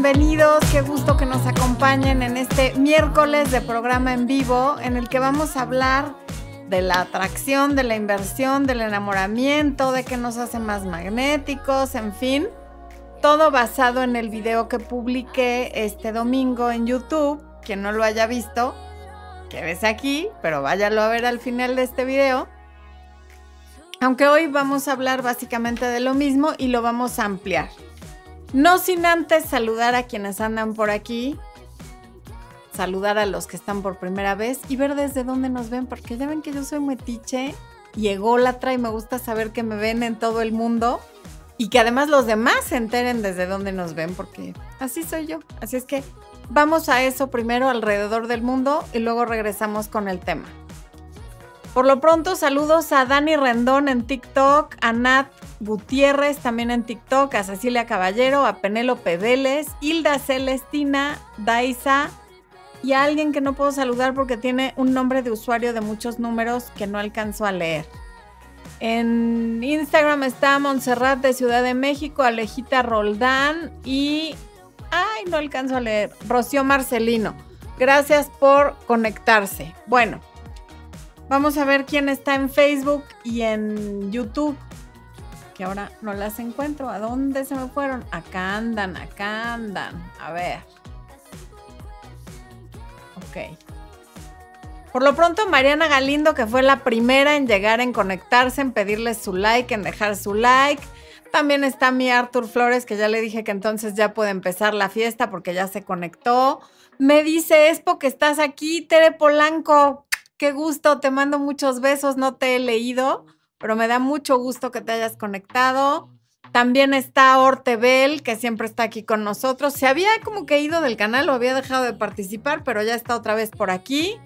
bienvenidos. Qué gusto que nos acompañen en este miércoles de programa en vivo en el que vamos a hablar de la atracción, de la inversión, del enamoramiento, de qué nos hace más magnéticos, en fin. Todo basado en el video que publiqué este domingo en YouTube. Quien no lo haya visto, quédese aquí, pero váyalo a ver al final de este video. Aunque hoy vamos a hablar básicamente de lo mismo y lo vamos a ampliar. No sin antes saludar a quienes andan por aquí, saludar a los que están por primera vez y ver desde dónde nos ven, porque ya ven que yo soy metiche y ególatra y me gusta saber que me ven en todo el mundo y que además los demás se enteren desde dónde nos ven, porque así soy yo. Así es que vamos a eso primero alrededor del mundo y luego regresamos con el tema. Por lo pronto, saludos a Dani Rendón en TikTok, a Nat Gutiérrez también en TikTok, a Cecilia Caballero, a Penélope Vélez, Hilda Celestina, Daisa y a alguien que no puedo saludar porque tiene un nombre de usuario de muchos números que no alcanzo a leer. En Instagram está Montserrat de Ciudad de México, Alejita Roldán y... Ay, no alcanzo a leer. Rocío Marcelino. Gracias por conectarse. Bueno, vamos a ver quién está en Facebook y en YouTube que ahora no las encuentro. ¿A dónde se me fueron? Acá andan, acá andan. A ver. Ok. Por lo pronto, Mariana Galindo, que fue la primera en llegar, en conectarse, en pedirle su like, en dejar su like. También está mi Arthur Flores, que ya le dije que entonces ya puede empezar la fiesta porque ya se conectó. Me dice Espo que estás aquí, Tere Polanco. Qué gusto, te mando muchos besos, no te he leído pero me da mucho gusto que te hayas conectado. También está Ortebel, que siempre está aquí con nosotros. Se había como que ido del canal o había dejado de participar, pero ya está otra vez por aquí.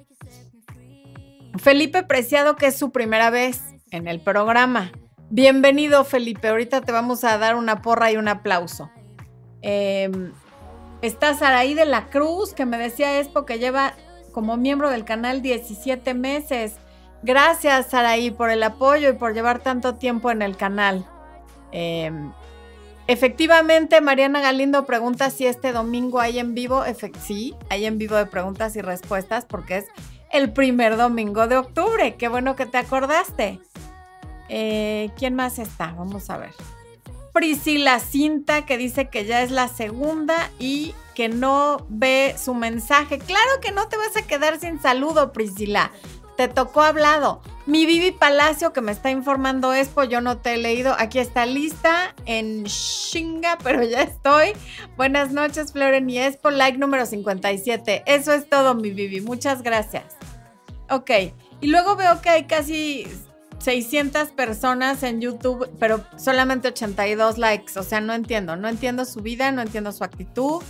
Felipe Preciado, que es su primera vez en el programa. Bienvenido, Felipe. Ahorita te vamos a dar una porra y un aplauso. Em, está Saraí de la Cruz, que me decía Expo que lleva como miembro del canal 17 meses. Gracias, Saraí, por el apoyo y por llevar tanto tiempo en el canal. Em, efectivamente, Mariana Galindo pregunta si este domingo hay en vivo. sí, hay en vivo de preguntas y respuestas porque es el primer domingo de octubre. Qué bueno que te acordaste. Eh, ¿Quién más está? Vamos a ver. Priscila Cinta, que dice que ya es la segunda y que no ve su mensaje. Claro que no te vas a quedar sin saludo, Priscila te tocó hablado. Mi Vivi Palacio, que me está informando Expo, yo no te he leído. Aquí está lista en Shinga, pero ya estoy. Buenas noches, Floren y Expo, like número 57. Eso es todo, mi Vivi. Muchas gracias. Ok, y luego veo que hay casi 600 personas en YouTube, pero solamente 82 likes. O sea, no entiendo. No entiendo su vida, no entiendo su actitud.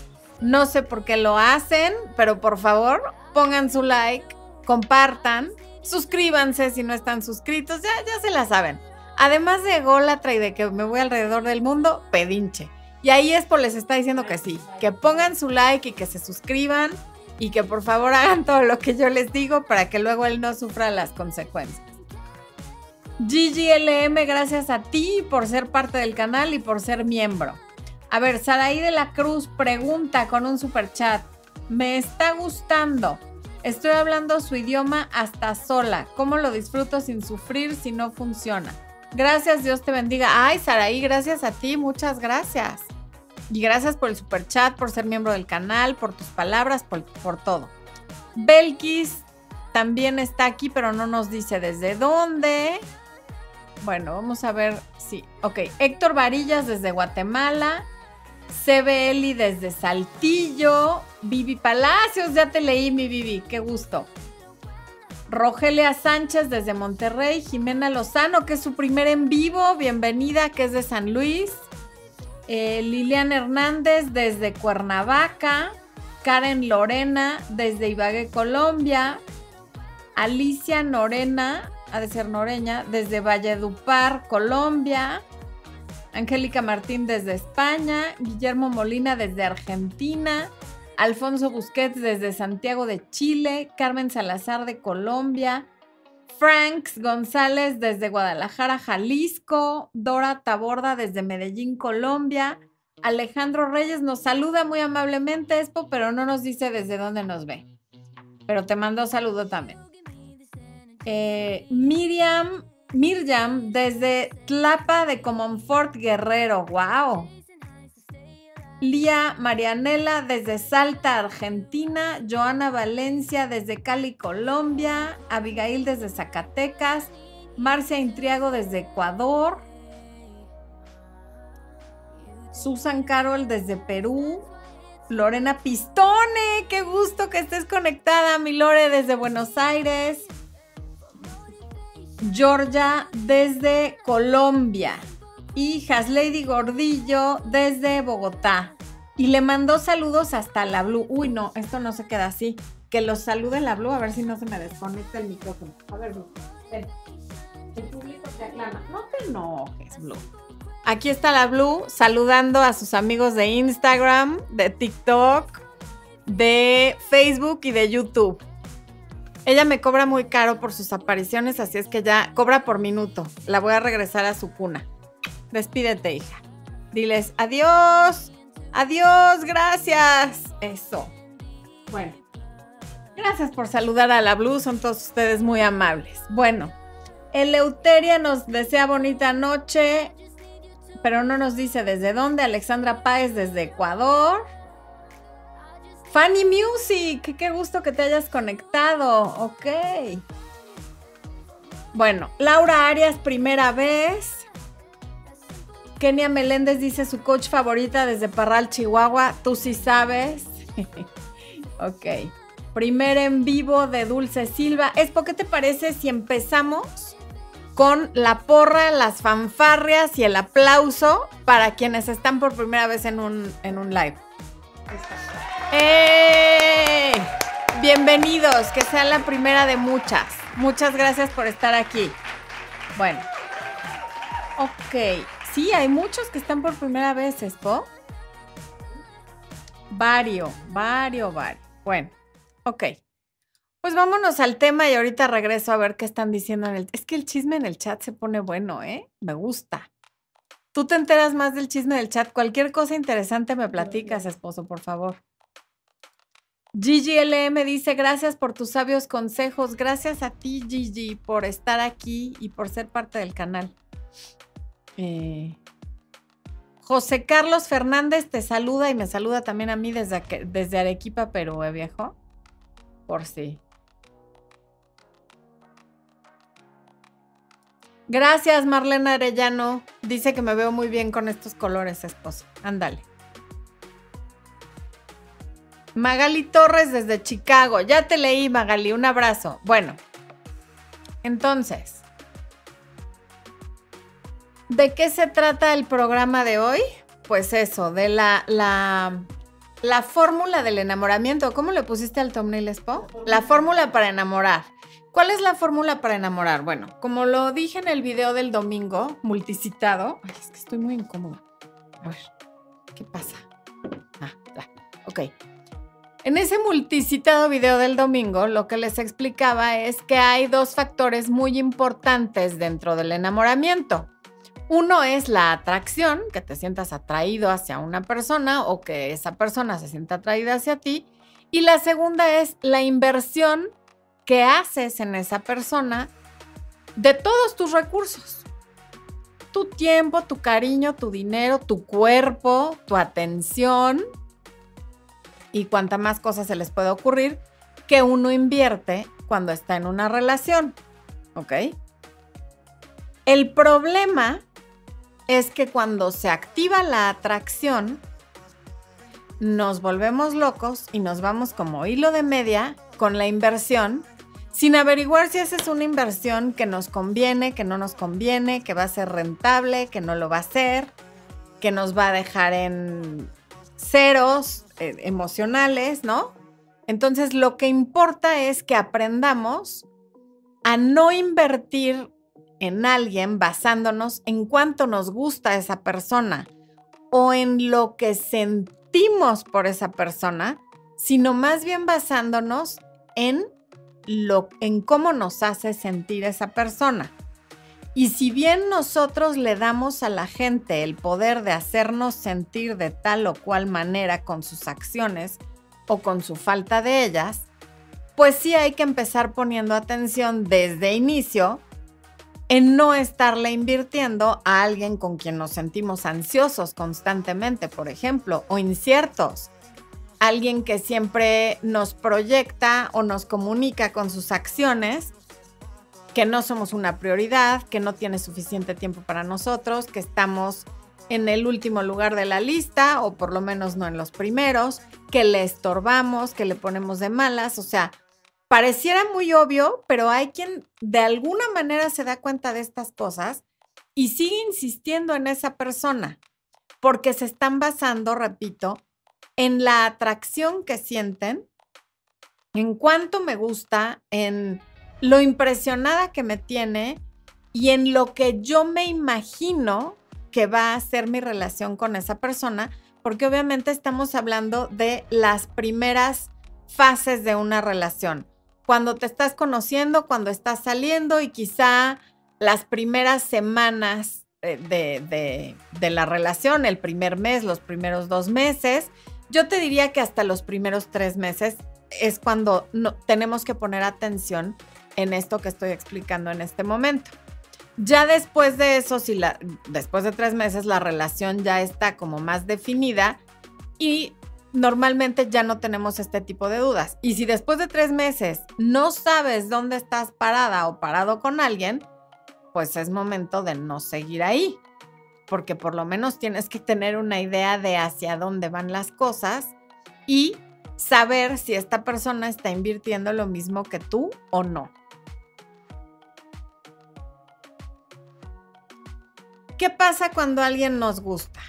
No sé por qué lo hacen, pero por favor, pongan su like compartan, suscríbanse si no están suscritos, ya, ya se la saben. Además de Golatra y de que me voy alrededor del mundo, pedinche. Y ahí Expo les está diciendo que sí, que pongan su like y que se suscriban y que por favor hagan todo lo que yo les digo para que luego él no sufra las consecuencias. GGLM, gracias a ti por ser parte del canal y por ser miembro. A ver, Saraí de la Cruz pregunta con un super chat. Me está gustando. Estoy hablando su idioma hasta sola. ¿Cómo lo disfruto sin sufrir si no funciona? Gracias, Dios te bendiga. Ay, Saraí, gracias a ti, muchas gracias. Y gracias por el super chat, por ser miembro del canal, por tus palabras, por, todo. Belkis también está aquí, pero no nos dice desde dónde. Bueno, vamos a ver si. ok, Héctor Varillas desde Guatemala. CBL desde Saltillo. Vivi Palacios, ya te leí mi Vivi, qué gusto. Rogelia Sánchez desde Monterrey, Jimena Lozano, que es su primer en vivo, bienvenida, que es de San Luis. Eh, Liliana Hernández desde Cuernavaca, Karen Lorena desde Ibagué, Colombia, Alicia Norena, ha de ser Noreña, desde Valledupar, Colombia, Angélica Martín desde España, Guillermo Molina desde Argentina, Alfonso Busquets desde Santiago de Chile, Carmen Salazar de Colombia, Franks González desde Guadalajara, Jalisco, Dora Taborda desde Medellín, Colombia, Alejandro Reyes nos saluda muy amablemente, pero no nos dice desde dónde nos ve. Pero te mando saludo también. Eh, Miriam, Miriam, desde Tlapa de Comonfort Guerrero. ¡Wow! Lía Marianela desde Salta, Argentina. Joana Valencia desde Cali, Colombia. Abigail desde Zacatecas. Marcia Intriago desde Ecuador. Susan Carol desde Perú. Lorena Pistone, qué gusto que estés conectada, mi Lore, desde Buenos Aires. Georgia desde Colombia. Y Lady Gordillo desde Bogotá. Y le mandó saludos hasta la Blue. Uy, no, esto no se queda así. Que los salude la Blue, a ver si no se me desconecta el micrófono. A ver, Blue. Ven. El público te aclama. No te enojes, Blue. Aquí está la Blue saludando a sus amigos de Instagram, de TikTok, de Facebook y de YouTube. Ella me cobra muy caro por sus apariciones, así es que ya cobra por minuto. La voy a regresar a su cuna. Despídete, hija. Diles adiós. Adiós, gracias. Eso. Bueno. Gracias por saludar a la Blue, son todos ustedes muy amables. Bueno, Eleuteria nos desea bonita noche pero no nos dice desde dónde. Alexandra Páez desde Ecuador. Fanny Music, qué gusto que te hayas conectado. Ok. Bueno, Laura Arias, primera vez. Kenia Meléndez dice su coach favorita desde Parral, Chihuahua. Tú sí sabes. ok. Primer en vivo de Dulce Silva. Espo, ¿qué te parece si empezamos con la porra, las fanfarrias y el aplauso para quienes están por primera vez en un, en un live. ¡Eh! Bienvenidos, que sea la primera de muchas. Muchas gracias por estar aquí. Bueno. Ok. Sí, hay muchos que están por primera vez, ¿espo? Vario, vario, vario. Bueno, ok. Pues vámonos al tema y ahorita regreso a ver qué están diciendo en el... Es que el chisme en el chat se pone bueno, ¿eh? Me gusta. Tú te enteras más del chisme del chat. Cualquier cosa interesante me platicas, esposo, por favor. Gigi LM dice, gracias por tus sabios consejos. Gracias a ti, Gigi, por estar aquí y por ser parte del canal. Eh, José Carlos Fernández te saluda y me saluda también a mí desde, desde Arequipa, Perú, ¿eh, viejo? Por sí. Gracias, Marlena Arellano. Dice que me veo muy bien con estos colores, esposo. Ándale. Magali Torres desde Chicago. Ya te leí, Magali. Un abrazo. Bueno, entonces, ¿de qué se trata el programa de hoy? Pues eso, de la, la, la fórmula del enamoramiento. ¿Cómo le pusiste al thumbnail, Expo? La fórmula para enamorar. ¿Cuál es la fórmula para enamorar? Bueno, como lo dije en el video del domingo, multicitado. Ay, es que estoy muy incómoda. A ver, ¿qué pasa? Ah, ya. Ok. En ese multicitado video del domingo, lo que les explicaba es que hay dos factores muy importantes dentro del enamoramiento. Uno es la atracción, que te sientas atraído hacia una persona o que esa persona se sienta atraída hacia ti. Y la segunda es la inversión que haces en esa persona de todos tus recursos. Tu tiempo, tu cariño, tu dinero, tu cuerpo, tu atención y cuanta más cosas se les puede ocurrir que uno invierte cuando está en una relación. ¿Ok? El problema es que cuando se activa la atracción, nos volvemos locos y nos vamos como hilo de media con la inversión sin averiguar si esa es una inversión que nos conviene, que no nos conviene, que va a ser rentable, que no lo va a ser, que nos va a dejar en ceros eh, emocionales, ¿no? Entonces lo que importa es que aprendamos a no invertir en alguien basándonos en cuánto nos gusta esa persona o en lo que sentimos por esa persona, sino más bien basándonos en lo, en cómo nos hace sentir esa persona. Y si bien nosotros le damos a la gente el poder de hacernos sentir de tal o cual manera con sus acciones o con su falta de ellas, pues sí hay que empezar poniendo atención desde inicio en no estarle invirtiendo a alguien con quien nos sentimos ansiosos constantemente, por ejemplo, o inciertos. Alguien que siempre nos proyecta o nos comunica con sus acciones que no somos una prioridad, que no tiene suficiente tiempo para nosotros, que estamos en el último lugar de la lista o por lo menos no en los primeros, que le estorbamos, que le ponemos de malas, o sea, pareciera muy obvio, pero hay quien de alguna manera se da cuenta de estas cosas y sigue insistiendo en esa persona, porque se están basando, repito, en la atracción que sienten, en cuánto me gusta, en lo impresionada que me tiene y en lo que yo me imagino que va a ser mi relación con esa persona, porque obviamente estamos hablando de las primeras fases de una relación. Cuando te estás conociendo, cuando estás saliendo y quizá las primeras semanas de, la relación, el primer mes, los primeros dos meses, yo te diría que hasta los primeros tres meses es cuando no, tenemos que poner atención en esto que estoy explicando en este momento. Ya después de eso, si la, después de tres meses la relación ya está como más definida y normalmente ya no tenemos este tipo de dudas. Y si después de tres meses no sabes dónde estás parada o parado con alguien, pues es momento de no seguir ahí, porque por lo menos tienes que tener una idea de hacia dónde van las cosas y saber si esta persona está invirtiendo lo mismo que tú o no. ¿Qué pasa cuando alguien nos gusta?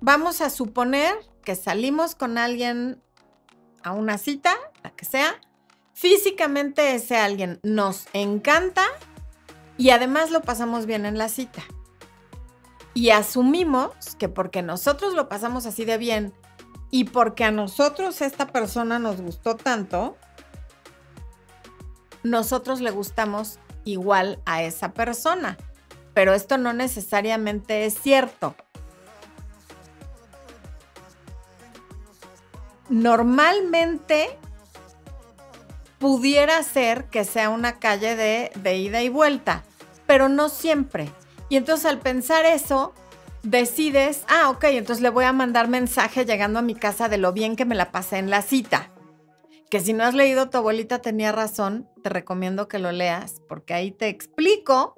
Vamos a suponer que salimos con alguien a una cita, la que sea. Físicamente ese alguien nos encanta y además lo pasamos bien en la cita. Y asumimos que porque nosotros lo pasamos así de bien y porque a nosotros esta persona nos gustó tanto, nosotros le gustamos igual a esa persona pero esto no necesariamente es cierto. Normalmente pudiera ser que sea una calle de, de, ida y vuelta, pero no siempre. Y entonces al pensar eso, decides, ah, ok, entonces le voy a mandar mensaje llegando a mi casa de lo bien que me la pasé en la cita. Que si no has leído Tu abuelita tenía razón, te recomiendo que lo leas, porque ahí te explico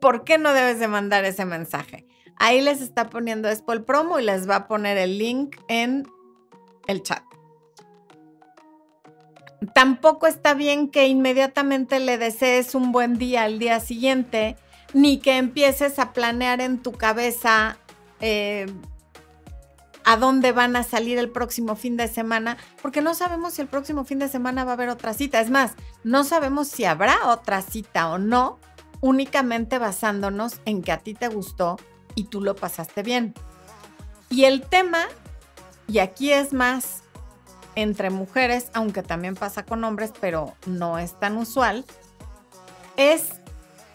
¿Por qué no debes de mandar ese mensaje? Ahí les está poniendo Expo el promo y les va a poner el link en el chat. Tampoco está bien que inmediatamente le desees un buen día al día siguiente, ni que empieces a planear en tu cabeza eh, a dónde van a salir el próximo fin de semana, porque no sabemos si el próximo fin de semana va a haber otra cita. Es más, no sabemos si habrá otra cita o no, únicamente basándonos en que a ti te gustó y tú lo pasaste bien. Y el tema, y aquí es más entre mujeres, aunque también pasa con hombres, pero no es tan usual, es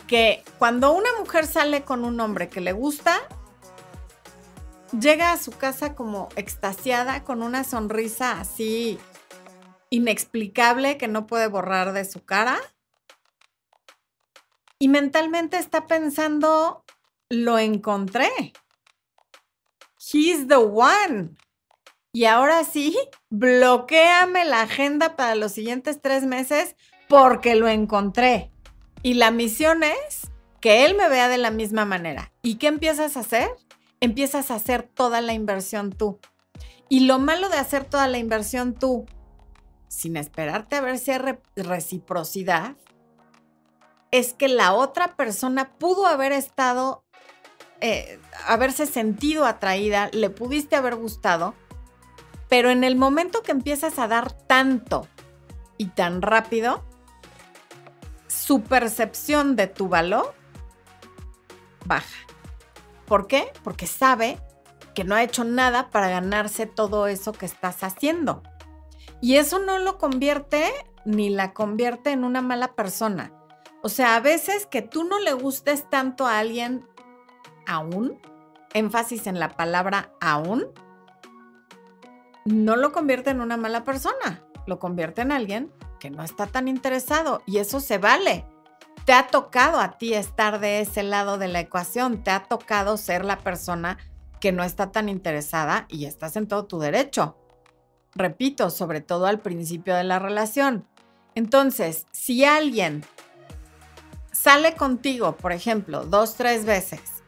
que cuando una mujer sale con un hombre que le gusta, llega a su casa como extasiada, con una sonrisa así inexplicable que no puede borrar de su cara y mentalmente está pensando, lo encontré. He's the one. Y ahora sí, bloqueame la agenda para los siguientes tres meses porque lo encontré. Y la misión es que él me vea de la misma manera. ¿Y qué empiezas a hacer? Empiezas a hacer toda la inversión tú. Y lo malo de hacer toda la inversión tú, sin esperarte a ver si hay reciprocidad, es que la otra persona pudo haber estado, eh, haberse sentido atraída, le pudiste haber gustado, pero en el momento que empiezas a dar tanto y tan rápido, su percepción de tu valor baja. ¿Por qué? Porque sabe que no ha hecho nada para ganarse todo eso que estás haciendo. Y eso no lo convierte ni la convierte en una mala persona O sea, a veces que tú no le gustes tanto a alguien aún, énfasis en la palabra aún, no lo convierte en una mala persona, lo convierte en alguien que no está tan interesado y eso se vale. Te ha tocado a ti estar de ese lado de la ecuación, te ha tocado ser la persona que no está tan interesada y estás en todo tu derecho. Repito, sobre todo al principio de la relación. Entonces, si alguien sale contigo, por ejemplo, dos, tres veces,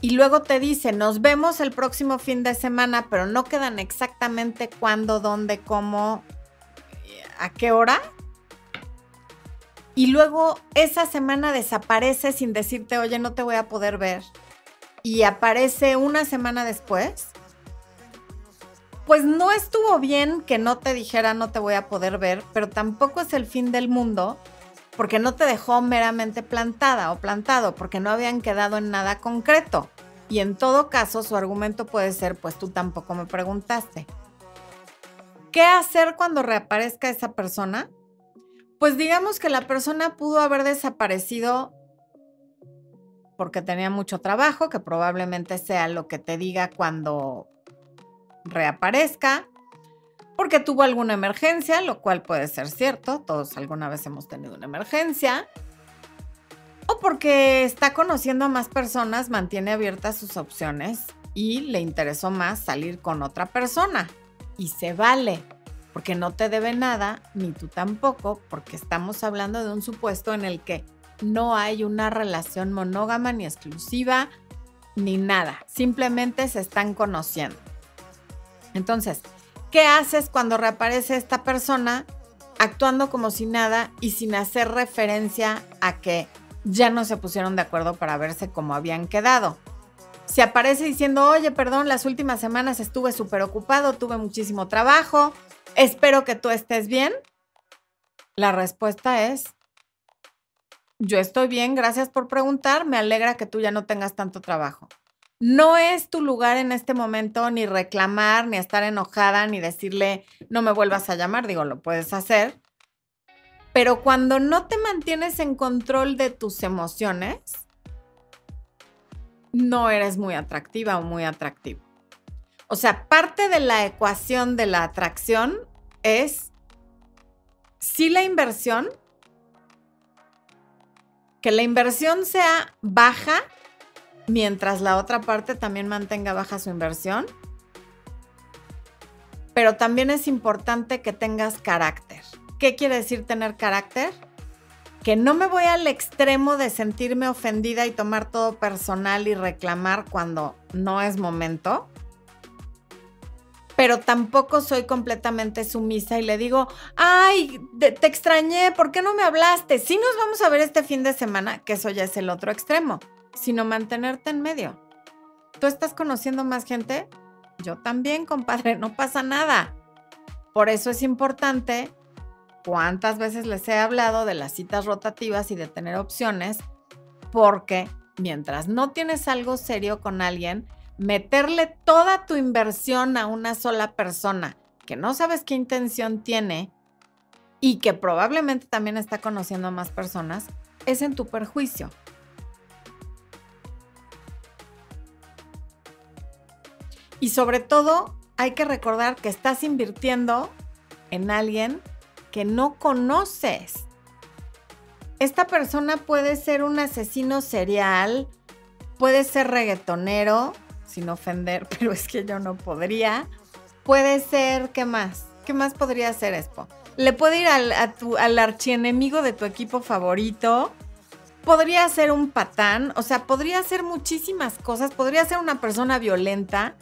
y luego te dice, nos vemos el próximo fin de semana, pero no quedan exactamente cuándo, dónde, cómo, a qué hora. Y luego esa semana desaparece sin decirte, oye, no te voy a poder ver. Y aparece una semana después. Pues no estuvo bien que no te dijera no te voy a poder ver, pero tampoco es el fin del mundo porque no te dejó meramente plantada o plantado, porque no habían quedado en nada concreto. Y en todo caso, su argumento puede ser, pues tú tampoco me preguntaste. ¿Qué hacer cuando reaparezca esa persona? Pues digamos que la persona pudo haber desaparecido porque tenía mucho trabajo, que probablemente sea lo que te diga cuando reaparezca, porque tuvo alguna emergencia, lo cual puede ser cierto, todos alguna vez hemos tenido una emergencia, o porque está conociendo a más personas, mantiene abiertas sus opciones y le interesó más salir con otra persona. Y se vale, porque no te debe nada, ni tú tampoco, porque estamos hablando de un supuesto en el que no hay una relación monógama ni exclusiva, ni nada. Simplemente se están conociendo. Entonces, ¿qué haces cuando reaparece esta persona actuando como si nada y sin hacer referencia a que ya no se pusieron de acuerdo para verse como habían quedado? Si aparece diciendo, oye, perdón, las últimas semanas estuve súper ocupado, tuve muchísimo trabajo, espero que tú estés bien. La respuesta es, yo estoy bien, gracias por preguntar, me alegra que tú ya no tengas tanto trabajo. No es tu lugar en este momento ni reclamar, ni estar enojada, ni decirle, no me vuelvas a llamar, digo, lo puedes hacer. Pero cuando no te mantienes en control de tus emociones, no eres muy atractiva o muy atractivo. O sea, parte de la ecuación de la atracción es si la inversión, que la inversión sea baja mientras la otra parte también mantenga baja su inversión. Pero también es importante que tengas carácter. ¿Qué quiere decir tener carácter? Que no me voy al extremo de sentirme ofendida y tomar todo personal y reclamar cuando no es momento. Pero tampoco soy completamente sumisa y le digo, ay, te, extrañé, ¿por qué no me hablaste? Sí nos vamos a ver este fin de semana, que eso ya es el otro extremo sino mantenerte en medio. ¿Tú estás conociendo más gente? Yo también, compadre, no pasa nada. Por eso es importante, cuántas veces les he hablado de las citas rotativas y de tener opciones, porque mientras no tienes algo serio con alguien, meterle toda tu inversión a una sola persona que no sabes qué intención tiene y que probablemente también está conociendo a más personas, es en tu perjuicio. Y sobre todo, hay que recordar que estás invirtiendo en alguien que no conoces. Esta persona puede ser un asesino serial, puede ser reggaetonero, sin ofender, pero es que yo no podría. Puede ser, ¿qué más? ¿Qué más podría ser Expo? Le puede ir al, al archienemigo de tu equipo favorito. Podría ser un patán, o sea, podría ser muchísimas cosas. Podría ser una persona violenta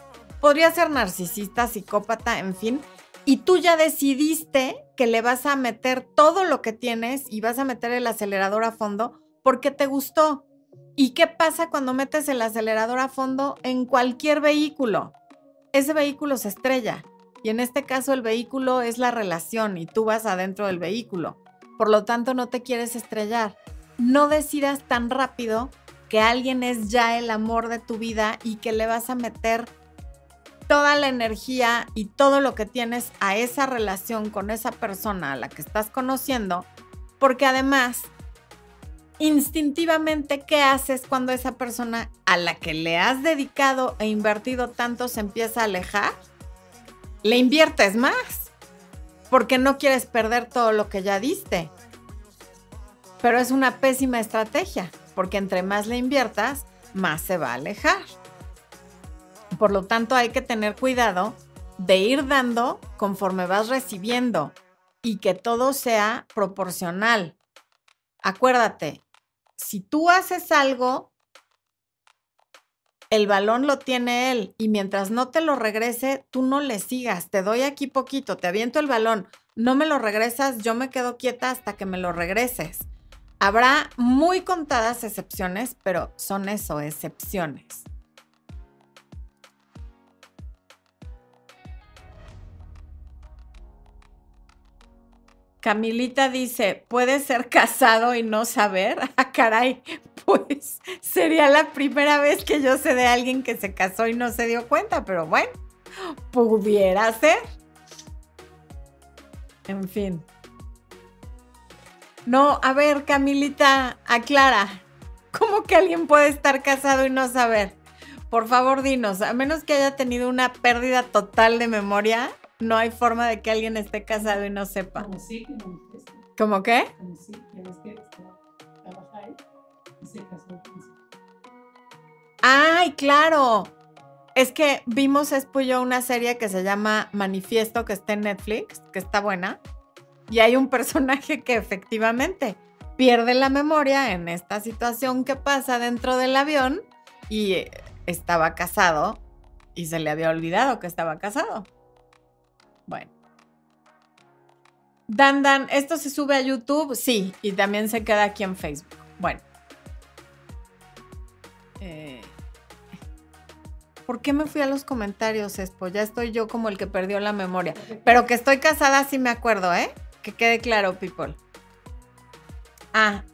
podría ser narcisista, psicópata, en fin, y tú ya decidiste que le vas a meter todo lo que tienes y vas a meter el acelerador a fondo porque te gustó. ¿Y qué pasa cuando metes el acelerador a fondo en cualquier vehículo? Ese vehículo se estrella. Y en este caso el vehículo es la relación y tú vas adentro del vehículo. Por lo tanto, no te quieres estrellar. No decidas tan rápido que alguien es ya el amor de tu vida y que le vas a meter toda la energía y todo lo que tienes a esa relación con esa persona a la que estás conociendo, porque además instintivamente, ¿qué haces cuando esa persona a la que le has dedicado e invertido tanto se empieza a alejar? Le inviertes más, porque no quieres perder todo lo que ya diste. Pero es una pésima estrategia, porque entre más le inviertas, más se va a alejar. Por lo tanto, hay que tener cuidado de ir dando conforme vas recibiendo y que todo sea proporcional. Acuérdate, si tú haces algo, el balón lo tiene él y mientras no te lo regrese, tú no le sigas. Te doy aquí poquito, te aviento el balón, no me lo regresas, yo me quedo quieta hasta que me lo regreses. Habrá muy contadas excepciones, pero son eso, excepciones. Camilita dice, ¿puede ser casado y no saber? Ah, caray, pues sería la primera vez que yo sé de alguien que se casó y no se dio cuenta, pero bueno, pudiera ser. En fin. No, a ver, Camilita, aclara. ¿Cómo que alguien puede estar casado y no saber? Por favor, dinos, a menos que haya tenido una pérdida total de memoria, no hay forma de que alguien esté casado y no sepa. Como sí, como ¿Cómo qué? Como sí, que y se casó ¡Ay, claro! Es que vimos Espullo una serie que se llama Manifiesto, que está en Netflix, que está buena. Y hay un personaje que efectivamente pierde la memoria en esta situación que pasa dentro del avión y estaba casado y se le había olvidado que estaba casado. Bueno. Dan Dan, ¿esto se sube a YouTube? Sí, y también se queda aquí en Facebook. Bueno. Eh, ¿Por qué me fui a los comentarios, Espo? Ya estoy yo como el que perdió la memoria. Pero que estoy casada sí me acuerdo, ¿eh? Que quede claro, people. Ah,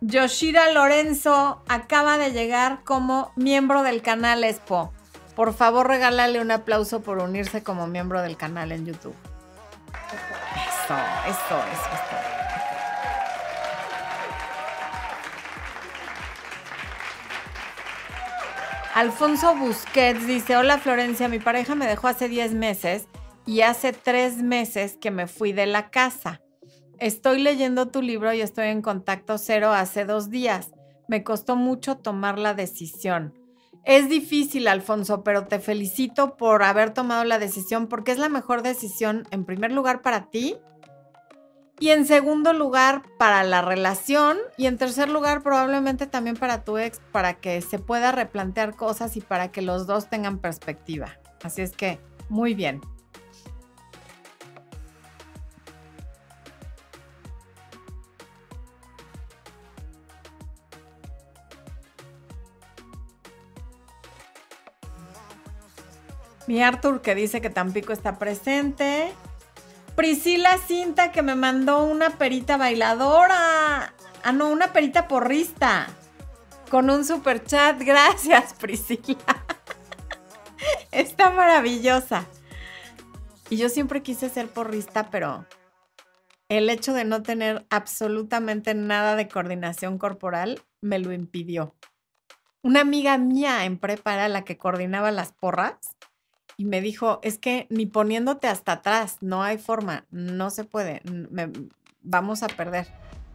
Yoshira Lorenzo acaba de llegar como miembro del canal Expo. Por favor, regálale un aplauso por unirse como miembro del canal en YouTube. Eso, eso, eso. Alfonso Busquets dice, hola Florencia, mi pareja me dejó hace 10 meses y hace 3 meses que me fui de la casa. Estoy leyendo tu libro y estoy en contacto cero hace dos días. Me costó mucho tomar la decisión. Es difícil, Alfonso, pero te felicito por haber tomado la decisión porque es la mejor decisión, en primer lugar, para ti y en segundo lugar, para la relación y en tercer lugar, probablemente también para tu ex, para que se pueda replantear cosas y para que los dos tengan perspectiva. Así es que, muy bien. Mi Arthur que dice que Tampico está presente. Priscila Cinta que me mandó una perita bailadora. Ah, no, una perita porrista. Con un super chat. Gracias, Priscila. Está maravillosa. Y yo siempre quise ser porrista, pero el hecho de no tener absolutamente nada de coordinación corporal me lo impidió. Una amiga mía en prepa la que coordinaba las porras y me dijo, es que ni poniéndote hasta atrás, no hay forma, no se puede, vamos a perder.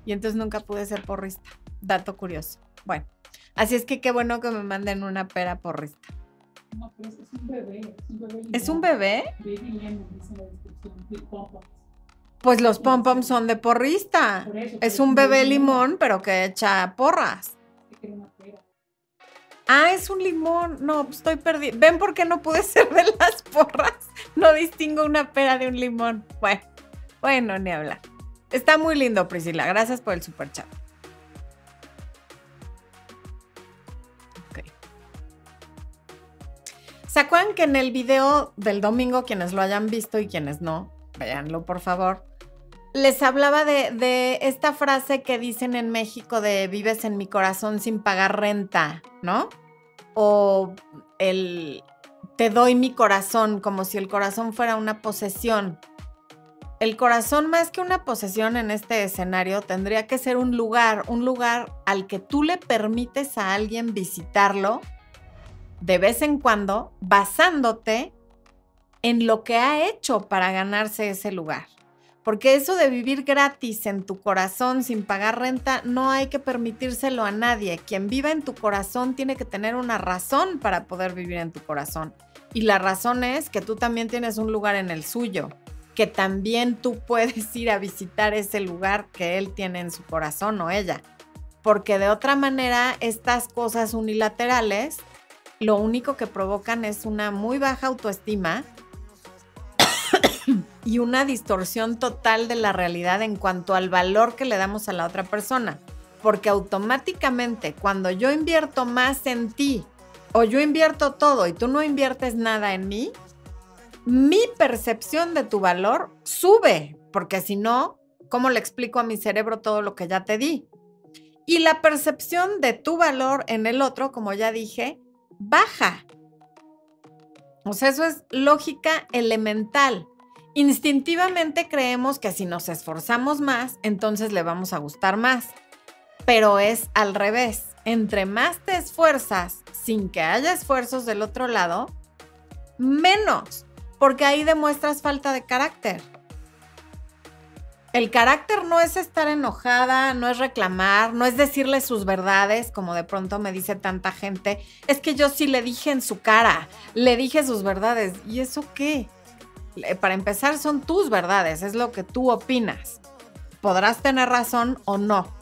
Y entonces nunca pude ser porrista. Dato curioso. Bueno, así es que qué bueno que me manden una pera porrista. No, pero es un bebé. ¿Es un bebé? Baby lemon, dice la descripción, Pues los pom poms son de porrista. es un bebé limón, pero que echa porras. Ah, es un limón. No, estoy perdida. ¿Ven por qué no pude ser de las porras? No distingo una pera de un limón. Bueno, bueno, ni hablar. Está muy lindo, Priscila. Gracias por el super chat. Ok. ¿Se acuerdan que en el video del domingo, quienes lo hayan visto y quienes no, véanlo por favor, les hablaba de, esta frase que dicen en México de vives en mi corazón sin pagar renta, ¿no? o el te doy mi corazón como si el corazón fuera una posesión. el corazón más que una posesión en este escenario tendría que ser un lugar, un lugar al que tú le permites a alguien visitarlo de vez en cuando, basándote en lo que ha hecho para ganarse ese lugar. Porque eso de vivir gratis en tu corazón sin pagar renta, no hay que permitírselo a nadie. Quien viva en tu corazón tiene que tener una razón para poder vivir en tu corazón. Y la razón es que tú también tienes un lugar en el suyo, que también tú puedes ir a visitar ese lugar que él tiene en su corazón o ella. Porque de otra manera, estas cosas unilaterales lo único que provocan es una muy baja autoestima y una distorsión total de la realidad en cuanto al valor que le damos a la otra persona. Porque automáticamente cuando yo invierto más en ti o yo invierto todo y tú no inviertes nada en mí, mi percepción de tu valor sube. Porque si no, ¿cómo le explico a mi cerebro todo lo que ya te di? Y la percepción de tu valor en el otro, como ya dije, baja. O sea, eso es lógica elemental. Instintivamente creemos que si nos esforzamos más, entonces le vamos a gustar más. Pero es al revés. Entre más te esfuerzas sin que haya esfuerzos del otro lado, menos, porque ahí demuestras falta de carácter. El carácter no es estar enojada, no es reclamar, no es decirle sus verdades, como de pronto me dice tanta gente. Es que yo sí le dije en su cara, le dije sus verdades. ¿Y eso qué? Para empezar, son tus verdades, es lo que tú opinas. Podrás tener razón o no,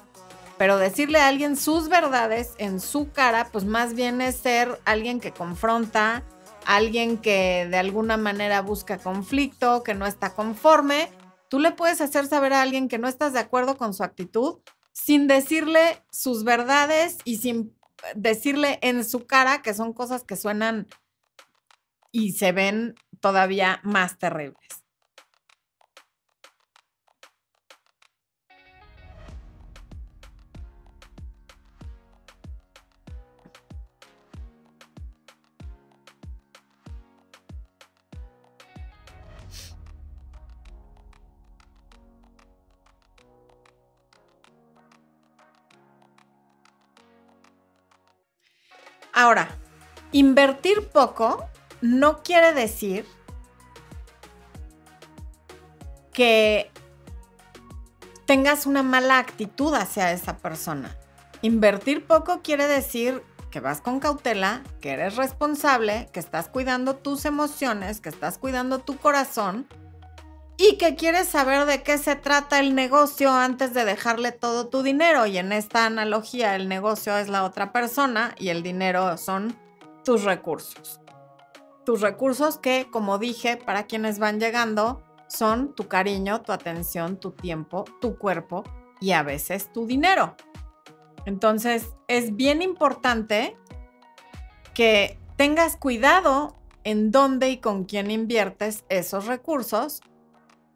pero decirle a alguien sus verdades en su cara, pues más bien es ser alguien que confronta, alguien que de alguna manera busca conflicto, que no está conforme. Tú le puedes hacer saber a alguien que no estás de acuerdo con su actitud sin decirle sus verdades y sin decirle en su cara que son cosas que suenan y se ven todavía más terribles. Ahora, invertir poco no quiere decir que tengas una mala actitud hacia esa persona. Invertir poco quiere decir que vas con cautela, que eres responsable, que estás cuidando tus emociones, que estás cuidando tu corazón y que quieres saber de qué se trata el negocio antes de dejarle todo tu dinero. Y en esta analogía el negocio es la otra persona y el dinero son tus recursos. Tus recursos que, como dije, para quienes van llegando, son tu cariño, tu atención, tu tiempo, tu cuerpo y a veces tu dinero. Entonces, es bien importante que tengas cuidado en dónde y con quién inviertes esos recursos,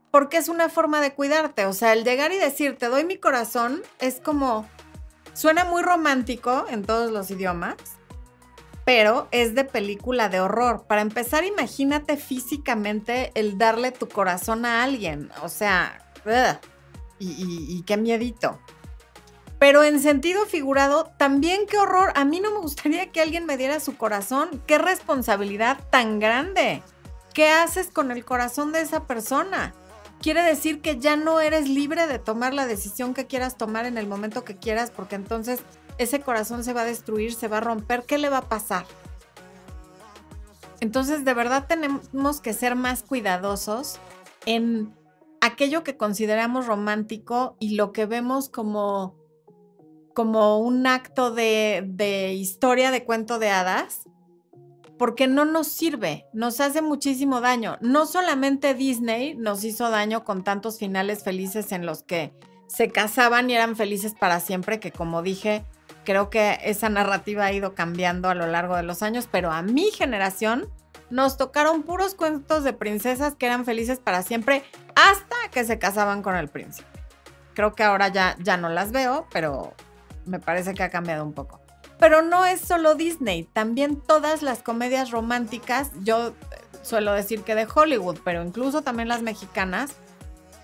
porque es una forma de cuidarte. O sea, el llegar y decir, te doy mi corazón, es como, suena muy romántico en todos los idiomas, pero es de película de horror. Para empezar, imagínate físicamente el darle tu corazón a alguien. O sea, y, qué miedito. Pero en sentido figurado, también qué horror. A mí no me gustaría que alguien me diera su corazón. Qué responsabilidad tan grande. ¿Qué haces con el corazón de esa persona? Quiere decir que ya no eres libre de tomar la decisión que quieras tomar en el momento que quieras, porque entonces ese corazón se va a destruir, se va a romper, ¿qué le va a pasar? Entonces, de verdad tenemos que ser más cuidadosos en aquello que consideramos romántico y lo que vemos como, como un acto de, de historia de cuento de hadas, porque no nos sirve, nos hace muchísimo daño. No solamente Disney nos hizo daño con tantos finales felices en los que se casaban y eran felices para siempre, que como dije, Creo que esa narrativa ha ido cambiando a lo largo de los años, pero a mi generación nos tocaron puros cuentos de princesas que eran felices para siempre hasta que se casaban con el príncipe. Creo que ahora ya, ya no las veo, pero me parece que ha cambiado un poco. Pero no es solo Disney, también todas las comedias románticas, yo suelo decir que de Hollywood, pero incluso también las mexicanas,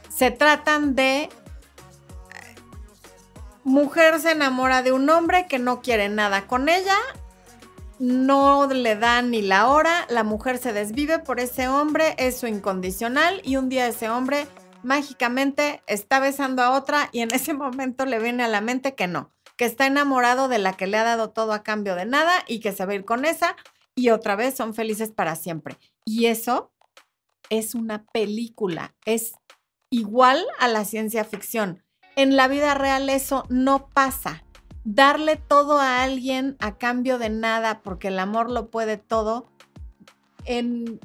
se tratan de mujer se enamora de un hombre que no quiere nada con ella, no le da ni la hora, la mujer se desvive por ese hombre, es su incondicional y un día ese hombre mágicamente está besando a otra y en ese momento le viene a la mente que no, que está enamorado de la que le ha dado todo a cambio de nada y que se va a ir con esa y otra vez son felices para siempre. Y eso es una película, es igual a la ciencia ficción. En la vida real eso no pasa. Darle todo a alguien a cambio de nada porque el amor lo puede todo, en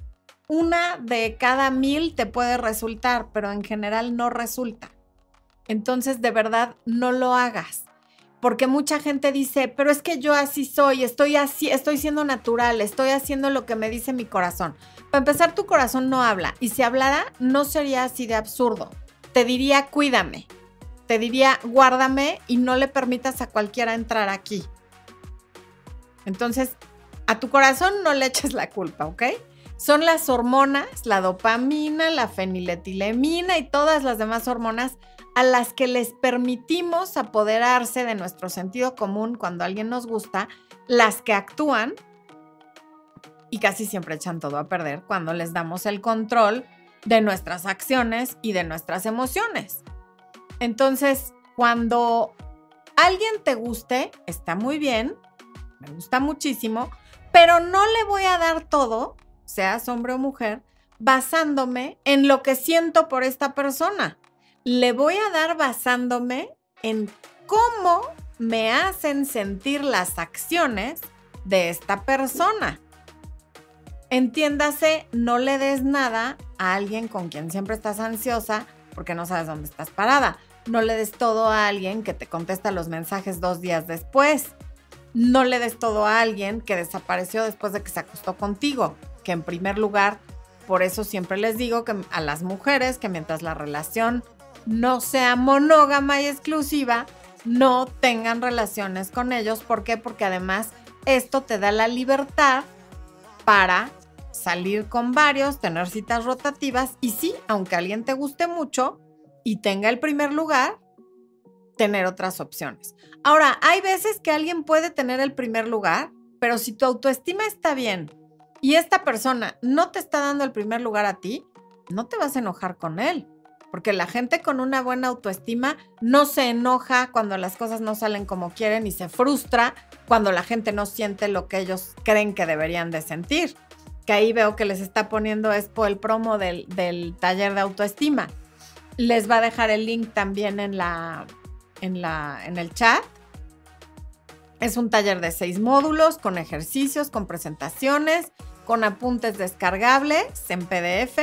una de cada mil te puede resultar, pero en general no resulta. Entonces, de verdad, no lo hagas. Porque mucha gente dice, pero es que yo así soy, estoy así, estoy siendo natural, estoy haciendo lo que me dice mi corazón. Para empezar, tu corazón no habla. Y si hablara, no sería así de absurdo. Te diría, cuídame. Te diría, guárdame y no le permitas a cualquiera entrar aquí. Entonces, a tu corazón no le eches la culpa, ¿ok? son las hormonas, la dopamina, la feniletilamina y todas las demás hormonas a las que les permitimos apoderarse de nuestro sentido común cuando alguien nos gusta, las que actúan y casi siempre echan todo a perder cuando les damos el control de nuestras acciones y de nuestras emociones. Entonces, cuando alguien te guste, está muy bien, me gusta muchísimo, pero no le voy a dar todo seas hombre o mujer, basándome en lo que siento por esta persona. Le voy a dar basándome en cómo me hacen sentir las acciones de esta persona. Entiéndase, no le des nada a alguien con quien siempre estás ansiosa porque no sabes dónde estás parada. No le des todo a alguien que te contesta los mensajes dos días después. No le des todo a alguien que desapareció después de que se acostó contigo que en primer lugar, por eso siempre les digo que a las mujeres que mientras la relación no sea monógama y exclusiva, no tengan relaciones con ellos. ¿Por qué? Porque además esto te da la libertad para salir con varios, tener citas rotativas y sí, aunque alguien te guste mucho y tenga el primer lugar, tener otras opciones. Ahora, hay veces que alguien puede tener el primer lugar, pero si tu autoestima está bien y esta persona no te está dando el primer lugar a ti, no te vas a enojar con él. Porque la gente con una buena autoestima no se enoja cuando las cosas no salen como quieren y se frustra cuando la gente no siente lo que ellos creen que deberían de sentir. Que ahí veo que les está poniendo Expo el promo del, del taller de autoestima. Les va a dejar el link también en, la, en, la, en el chat. Es un taller de seis módulos con ejercicios, con presentaciones con apuntes descargables en PDF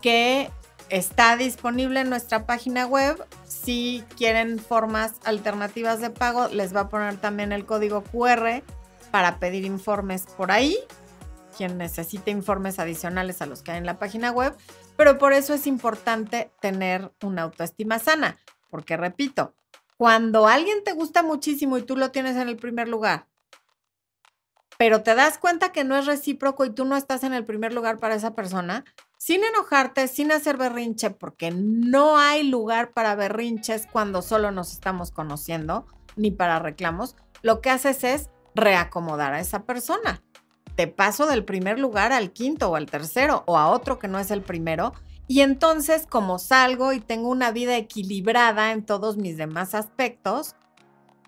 que está disponible en nuestra página web. Si quieren formas alternativas de pago, les va a poner también el código QR para pedir informes por ahí. Quien necesite informes adicionales a los que hay en la página web. Pero por eso es importante tener una autoestima sana. Porque repito, cuando alguien te gusta muchísimo y tú lo tienes en el primer lugar, pero te das cuenta que no es recíproco y tú no estás en el primer lugar para esa persona, sin enojarte, sin hacer berrinche, porque no hay lugar para berrinches cuando solo nos estamos conociendo, ni para reclamos, lo que haces es reacomodar a esa persona. Te paso del primer lugar al quinto o al tercero o a otro que no es el primero. Y entonces, como salgo y tengo una vida equilibrada en todos mis demás aspectos,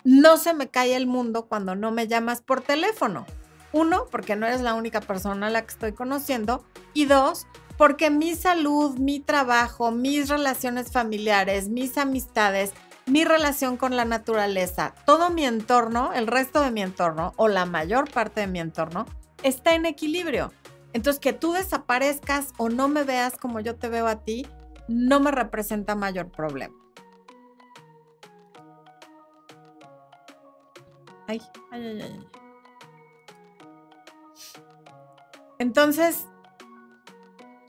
no se me cae el mundo cuando no me llamas por teléfono. Uno, porque no eres la única persona a la que estoy conociendo. Y dos, porque mi salud, mi trabajo, mis relaciones familiares, mis amistades, mi relación con la naturaleza, todo mi entorno, el resto de mi entorno o la mayor parte de mi entorno está en equilibrio. Entonces, que tú desaparezcas o no me veas como yo te veo a ti, no me representa mayor problema. Ay, ay, ay, ay. Entonces,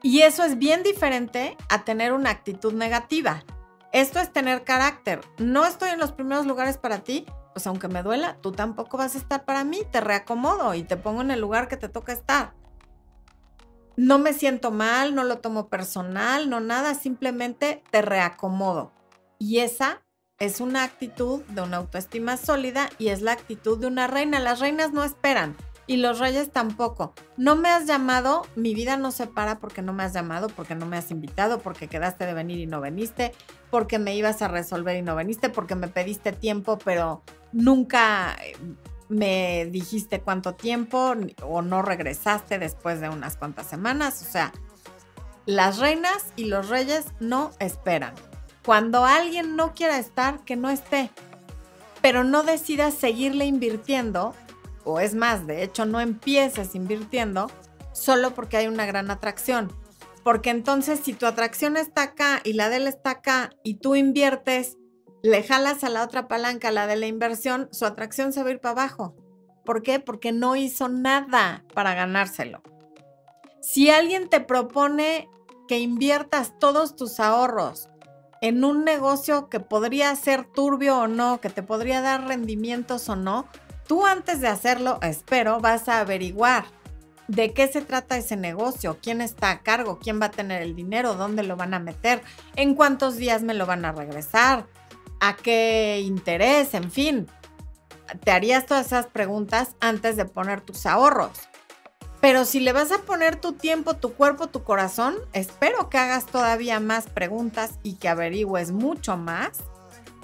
y eso es bien diferente a tener una actitud negativa. Esto es tener carácter. No estoy en los primeros lugares para ti, pues aunque me duela, tú tampoco vas a estar para mí. Te reacomodo y te pongo en el lugar que te toca estar. no me siento mal, no lo tomo personal, no nada, simplemente te reacomodo. Y esa es una actitud de una autoestima sólida y es la actitud de una reina. Las reinas no esperan y los reyes tampoco. No me has llamado, mi vida no se para porque no me has llamado, porque no me has invitado, porque quedaste de venir y no veniste, porque me ibas a resolver y no veniste, porque me pediste tiempo, pero nunca eh, me dijiste cuánto tiempo o no regresaste después de unas cuantas semanas. O sea, las reinas y los reyes no esperan. Cuando alguien no quiera estar, que no esté. Pero no decidas seguirle invirtiendo o es más, de hecho, no empieces invirtiendo solo porque hay una gran atracción. Porque entonces si tu atracción está acá y la de él está acá y tú inviertes, le jalas a la otra palanca, la de la inversión, su atracción se va a ir para abajo. ¿Por qué? Porque no hizo nada para ganárselo. Si alguien te propone que inviertas todos tus ahorros en un negocio que podría ser turbio o no, que te podría dar rendimientos o no, Tú antes de hacerlo, espero, vas a averiguar de qué se trata ese negocio, quién está a cargo, quién va a tener el dinero, dónde lo van a meter, en cuántos días me lo van a regresar, a qué interés, en fin. Te harías todas esas preguntas antes de poner tus ahorros. Pero si le vas a poner tu tiempo, tu cuerpo, tu corazón, espero que hagas todavía más preguntas y que averigües mucho más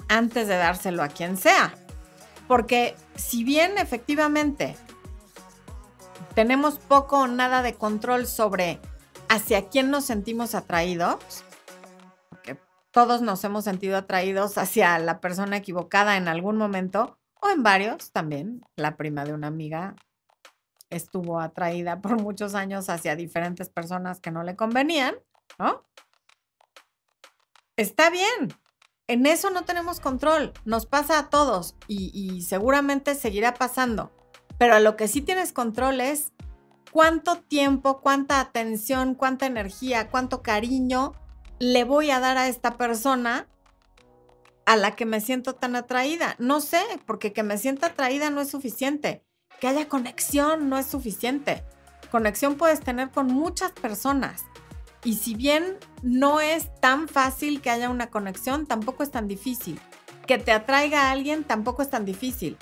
antes de dárselo a quien sea. Porque si bien efectivamente tenemos poco o nada de control sobre hacia quién nos sentimos atraídos, porque todos nos hemos sentido atraídos hacia la persona equivocada en algún momento, o en varios también. La prima de una amiga estuvo atraída por muchos años hacia diferentes personas que no le convenían, ¿no? Está bien, en eso no tenemos control, nos pasa a todos y, seguramente seguirá pasando. Pero a lo que sí tienes control es cuánto tiempo, cuánta atención, cuánta energía, cuánto cariño le voy a dar a esta persona a la que me siento tan atraída. No sé, porque que me sienta atraída no es suficiente. Que haya conexión no es suficiente. Conexión puedes tener con muchas personas. Y si bien no es tan fácil que haya una conexión, tampoco es tan difícil. Que te atraiga a alguien tampoco es tan difícil.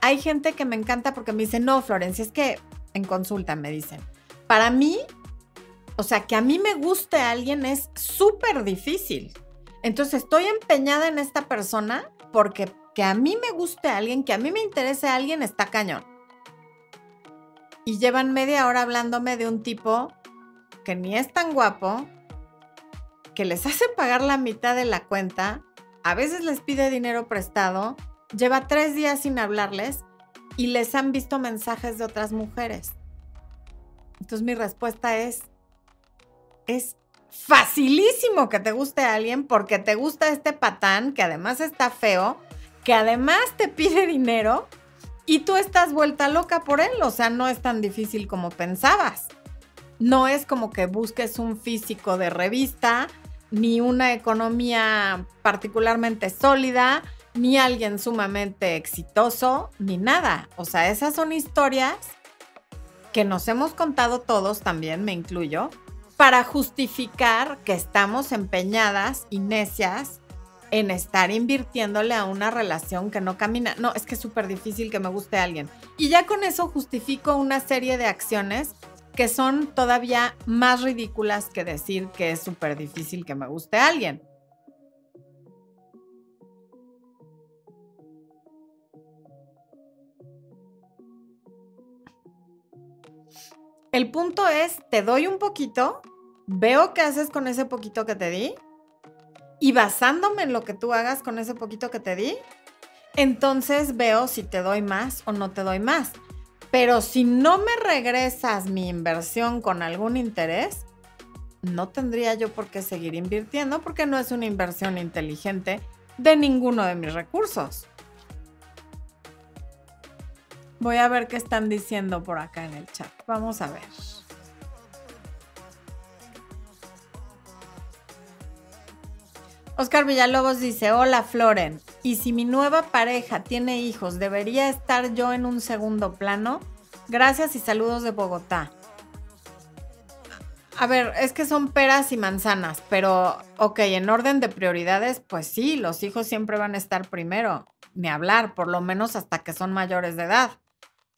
Hay gente que me encanta porque me dice, no, Florencia, es que en consulta me dicen, para mí, o sea, que a mí me guste a alguien es súper difícil. Entonces estoy empeñada en esta persona porque que a mí me guste a alguien, que a mí me interese a alguien, está cañón. Y llevan media hora hablándome de un tipo que ni es tan guapo, que les hace pagar la mitad de la cuenta, a veces les pide dinero prestado, lleva tres días sin hablarles y les han visto mensajes de otras mujeres. Entonces mi respuesta es, es facilísimo que te guste alguien porque te gusta este patán que además está feo, que además te pide dinero y tú estás vuelta loca por él. O sea, no es tan difícil como pensabas. No es como que busques un físico de revista, ni una economía particularmente sólida, ni alguien sumamente exitoso, ni nada. O sea, esas son historias que nos hemos contado todos, también me incluyo, para justificar que estamos empeñadas y necias en estar invirtiéndole a una relación que no camina. No, es que es súper difícil que me guste a alguien. Y ya con eso justifico una serie de acciones que son todavía más ridículas que decir que es súper difícil que me guste alguien. El punto es, te doy un poquito, veo qué haces con ese poquito que te di y basándome en lo que tú hagas con ese poquito que te di, entonces veo si te doy más o no te doy más. Pero si no me regresas mi inversión con algún interés, no tendría yo por qué seguir invirtiendo porque no es una inversión inteligente de ninguno de mis recursos. Voy a ver qué están diciendo por acá en el chat. Vamos a ver. Oscar Villalobos dice, hola Floren, ¿y si mi nueva pareja tiene hijos, debería estar yo en un segundo plano? Gracias y saludos de Bogotá. A ver, es que son peras y manzanas, pero ok, en orden de prioridades, pues sí, los hijos siempre van a estar primero, ni hablar, por lo menos hasta que son mayores de edad,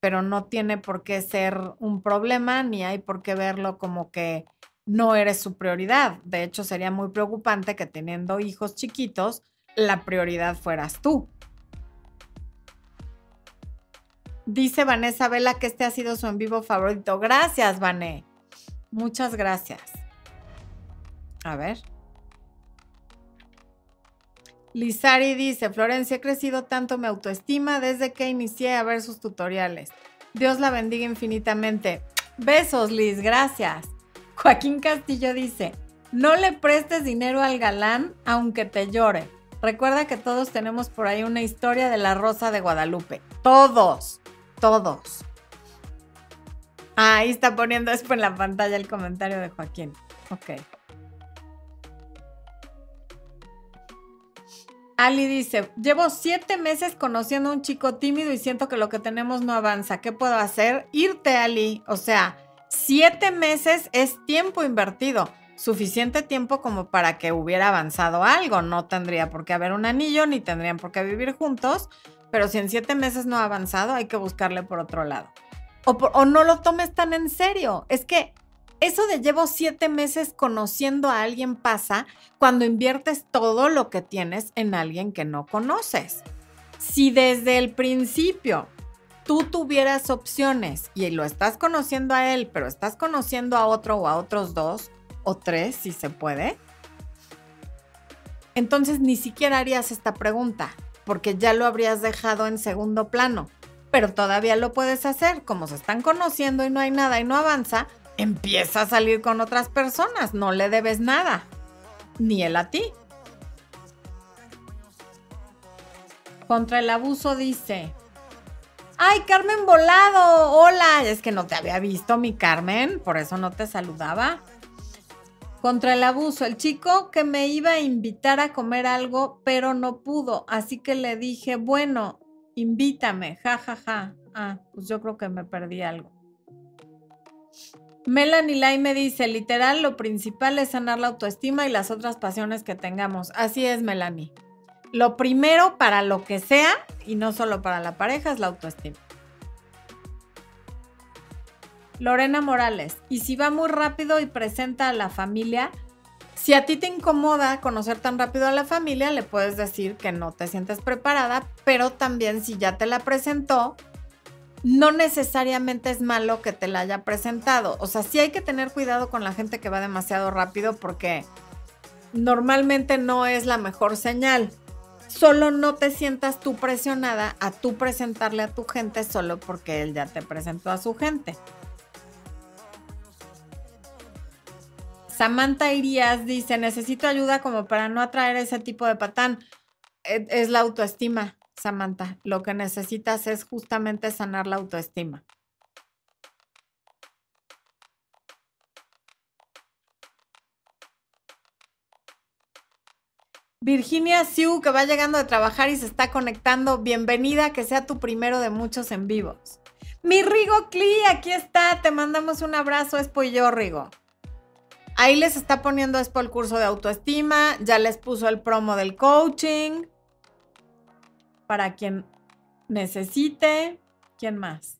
pero no tiene por qué ser un problema, ni hay por qué verlo como que no eres su prioridad. De hecho, sería muy preocupante que teniendo hijos chiquitos, la prioridad fueras tú. Dice Vanessa Vela que este ha sido su en vivo favorito. Gracias, Vané. Muchas gracias. A ver. Lizari dice, Florencia, he crecido tanto mi autoestima desde que inicié a ver sus tutoriales. Dios la bendiga infinitamente. Besos, Liz, gracias. Joaquín Castillo dice, no le prestes dinero al galán aunque te llore. Recuerda que todos tenemos por ahí una historia de la Rosa de Guadalupe. Todos, todos. ahí está poniendo después en la pantalla el comentario de Joaquín. Ok. Ali dice, llevo siete meses conociendo a un chico tímido y siento que lo que tenemos no avanza. ¿Qué puedo hacer? Irte, Ali. O sea, siete meses es tiempo invertido. Suficiente tiempo como para que hubiera avanzado algo. No tendría por qué haber un anillo, ni tendrían por qué vivir juntos. Pero si en siete meses no ha avanzado, hay que buscarle por otro lado. O, o no lo tomes tan en serio. Es que eso de llevo siete meses conociendo a alguien pasa cuando inviertes todo lo que tienes en alguien que no conoces. Si desde el principio tú tuvieras opciones y lo estás conociendo a él, pero estás conociendo a otro o a otros dos o tres, si se puede, entonces ni siquiera harías esta pregunta, porque ya lo habrías dejado en segundo plano. Pero todavía lo puedes hacer, como se están conociendo y no hay nada y no avanza, empieza a salir con otras personas, no le debes nada, ni él a ti. Contra el abuso dice, ay Carmen Volado, hola, es que no te había visto mi Carmen, por eso no te saludaba. Contra el abuso, el chico que me iba a invitar a comer algo, pero no pudo, así que le dije, bueno, invítame, ja, ja, ja. Ah, pues yo creo que me perdí algo. Melanie Lai me dice, literal, lo principal es sanar la autoestima y las otras pasiones que tengamos. Así es, Melanie. Lo primero para lo que sea, y no solo para la pareja, es la autoestima. Lorena Morales, y si va muy rápido y presenta a la familia, si a ti te incomoda conocer tan rápido a la familia, le puedes decir que no te sientes preparada, pero también si ya te la presentó, no necesariamente es malo que te la haya presentado. O sea, sí hay que tener cuidado con la gente que va demasiado rápido porque normalmente no es la mejor señal. Solo no te sientas tú presionada a tú presentarle a tu gente solo porque él ya te presentó a su gente. Samantha Irías dice, necesito ayuda como para no atraer ese tipo de patán. E, es la autoestima. Samantha, lo que necesitas es justamente sanar la autoestima. Virginia Siu, que va llegando de trabajar y se está conectando, bienvenida, que sea tu primero de muchos en vivos. Mi Rigo Cli, aquí está, te mandamos un abrazo, Espo y yo, Rigo. Ahí les está poniendo Espo el curso de autoestima, ya les puso el promo del coaching para quien necesite. ¿Quién más?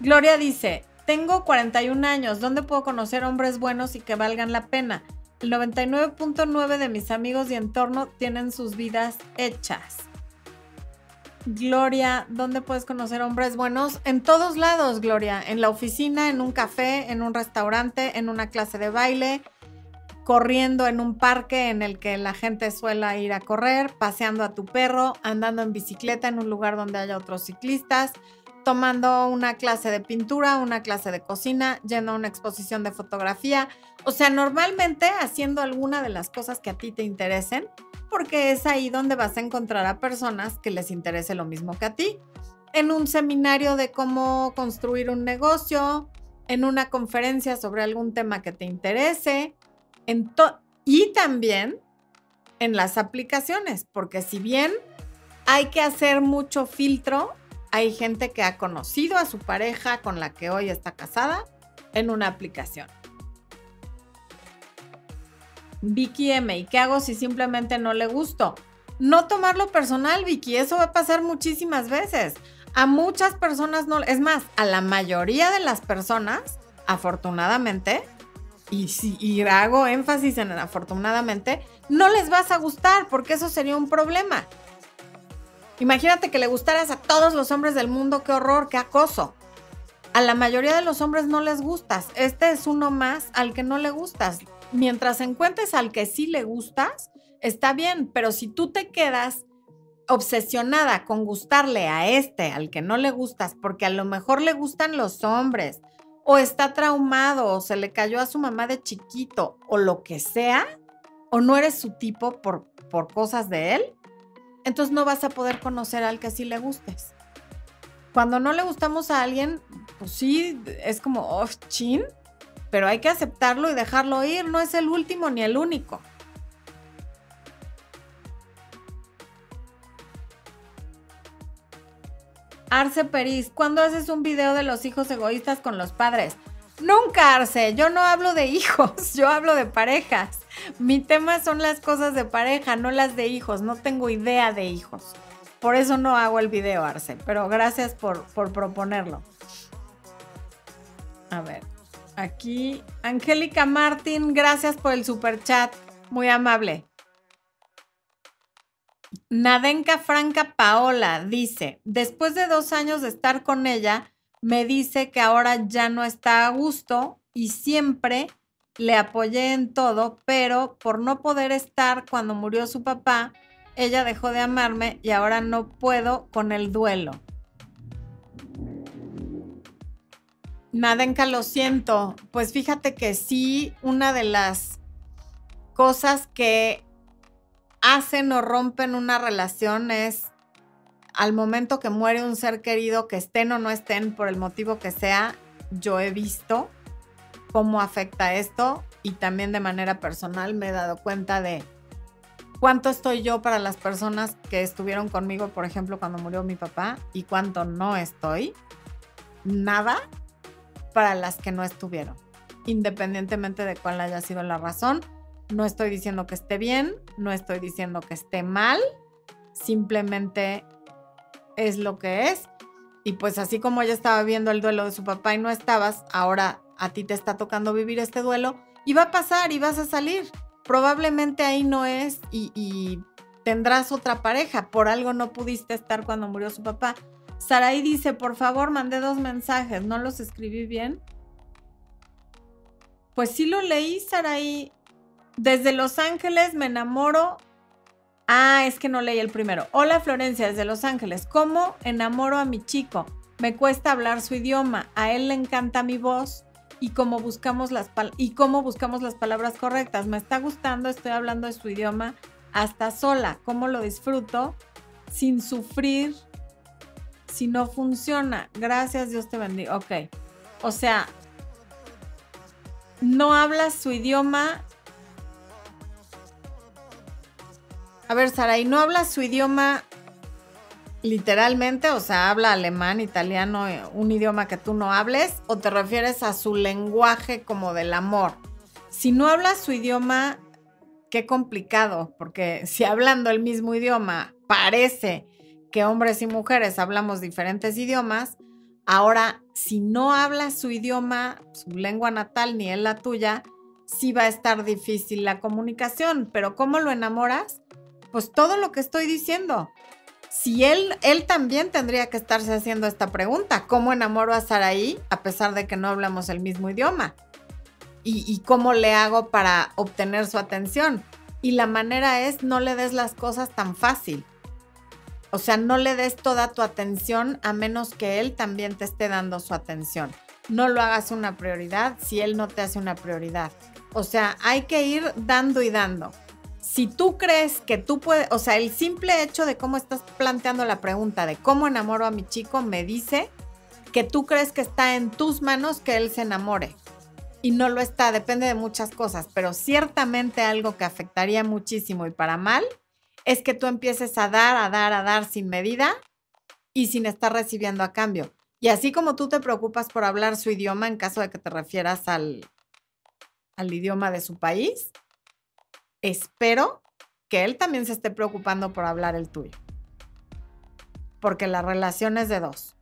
Gloria dice, tengo 41 años, ¿dónde puedo conocer hombres buenos y que valgan la pena? El 99.9 de mis amigos y entorno tienen sus vidas hechas. Gloria, ¿dónde puedes conocer hombres buenos? En todos lados, Gloria. En la oficina, en un café, en un restaurante, en una clase de baile, corriendo en un parque en el que la gente suele ir a correr, paseando a tu perro, andando en bicicleta en un lugar donde haya otros ciclistas, tomando una clase de pintura, una clase de cocina, yendo a una exposición de fotografía, o sea, normalmente haciendo alguna de las cosas que a ti te interesen, porque es ahí donde vas a encontrar a personas que les interese lo mismo que a ti. En un seminario de cómo construir un negocio, en una conferencia sobre algún tema que te interese, y también en las aplicaciones, porque si bien hay que hacer mucho filtro, hay gente que ha conocido a su pareja con la que hoy está casada en una aplicación. Vicky M, ¿y qué hago si simplemente no le gusto? No tomarlo personal, Vicky, eso va a pasar muchísimas veces. A muchas personas no, es más, a la mayoría de las personas, afortunadamente, y si y hago énfasis en afortunadamente, no les vas a gustar porque eso sería un problema. Imagínate que le gustaras a todos los hombres del mundo, qué horror, qué acoso. A la mayoría de los hombres no les gustas. Este es uno más al que no le gustas. Mientras encuentres al que sí le gustas, está bien, pero si tú te quedas obsesionada con gustarle a este, al que no le gustas, porque a lo mejor le gustan los hombres, o está traumado, o se le cayó a su mamá de chiquito, o lo que sea, o no eres su tipo por, por cosas de él, entonces no vas a poder conocer al que sí le gustes. Cuando no le gustamos a alguien, pues sí, es como, oh, chin, pero hay que aceptarlo y dejarlo ir, no es el último ni el único. Arce Peris, ¿cuándo haces un video de los hijos egoístas con los padres? Nunca, Arce, yo no hablo de hijos, yo hablo de parejas. Mi tema son las cosas de pareja, no las de hijos, no tengo idea de hijos. Por eso no hago el video, Arce, pero gracias por, por proponerlo. A ver, aquí, Angélica Martín, gracias por el super chat, muy amable. Nadenka Franca Paola dice, después de dos años de estar con ella, me dice que ahora ya no está a gusto y siempre le apoyé en todo, pero por no poder estar cuando murió su papá, ella dejó de amarme y ahora no puedo con el duelo. Nadenka, lo siento. Pues fíjate que sí, una de las cosas que hacen o rompen una relación es al momento que muere un ser querido, que estén o no estén, por el motivo que sea, yo he visto cómo afecta esto y también de manera personal me he dado cuenta de cuánto estoy yo para las personas que estuvieron conmigo, por ejemplo, cuando murió mi papá y cuánto no estoy. Nada para las que no estuvieron, independientemente de cuál haya sido la razón. No estoy diciendo que esté bien, no estoy diciendo que esté mal, simplemente es lo que es. Y pues así como ella estaba viendo el duelo de su papá y no estabas, ahora a ti te está tocando vivir este duelo y va a pasar y vas a salir. Probablemente ahí no es y, tendrás otra pareja. Por algo no pudiste estar cuando murió su papá. Saraí dice, por favor, mandé dos mensajes, ¿no los escribí bien? Pues sí lo leí, Saraí. Desde Los Ángeles me enamoro Ah, es que no leí el primero. Hola Florencia, desde Los Ángeles. ¿Cómo enamoro a mi chico? Me cuesta hablar su idioma. A él le encanta mi voz y cómo buscamos las y cómo buscamos las palabras correctas. Me está gustando, estoy hablando de su idioma hasta sola. ¿Cómo lo disfruto sin sufrir si no funciona? Gracias, Dios te bendiga. Ok. O sea, no hablas su idioma A ver, Sara, ¿y no hablas su idioma literalmente? O sea, habla alemán, italiano, eh, un idioma que tú no hables, o te refieres a su lenguaje como del amor. Si no hablas su idioma, qué complicado, porque si hablando el mismo idioma parece que hombres y mujeres hablamos diferentes idiomas, ahora si no hablas su idioma, su lengua natal, ni él la tuya, sí va a estar difícil la comunicación, pero ¿cómo lo enamoras? pues todo lo que estoy diciendo. Si él, él también tendría que estarse haciendo esta pregunta, ¿cómo enamoro a Saraí a pesar de que no hablamos el mismo idioma? ¿Y, y cómo le hago para obtener su atención? Y la manera es no le des las cosas tan fácil. O sea, no le des toda tu atención a menos que él también te esté dando su atención. No lo hagas una prioridad si él no te hace una prioridad. O sea, hay que ir dando y dando si tú crees que tú puedes, o sea, el simple hecho de cómo estás planteando la pregunta de cómo enamoro a mi chico me dice que tú crees que está en tus manos que él se enamore. Y no lo está, depende de muchas cosas, pero ciertamente algo que afectaría muchísimo y para mal es que tú empieces a dar, a dar, a dar sin medida y sin estar recibiendo a cambio. Y así como tú te preocupas por hablar su idioma en caso de que te refieras al, al idioma de su país, espero que él también se esté preocupando por hablar el tuyo. Porque la relación es de dos.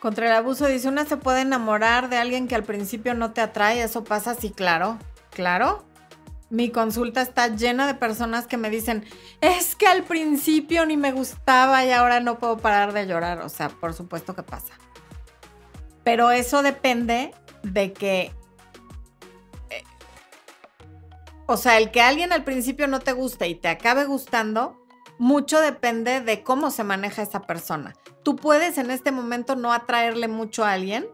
Contra el abuso dice, una se puede enamorar de alguien que al principio no te atrae, eso pasa, sí, claro, claro. Mi consulta está llena de personas que me dicen, es que al principio ni me gustaba y ahora no puedo parar de llorar. O sea, por supuesto que pasa. Pero eso depende de que... eh, o sea, el que alguien al principio no te guste y te acabe gustando, mucho depende de cómo se maneja esa persona. Tú puedes en este momento no atraerle mucho a alguien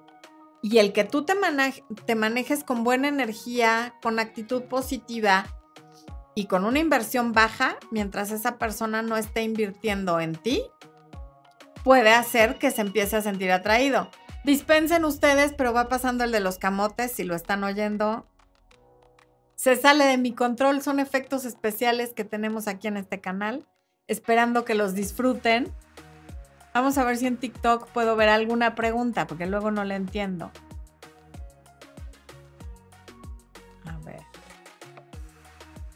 y el que tú te, manejes con buena energía, con actitud positiva y con una inversión baja, mientras esa persona no esté invirtiendo en ti, puede hacer que se empiece a sentir atraído. Dispensen ustedes, pero va pasando el de los camotes, si lo están oyendo. Se sale de mi control, son efectos especiales que tenemos aquí en este canal, esperando que los disfruten. Vamos a ver si en TikTok puedo ver alguna pregunta, porque luego no la entiendo. A ver.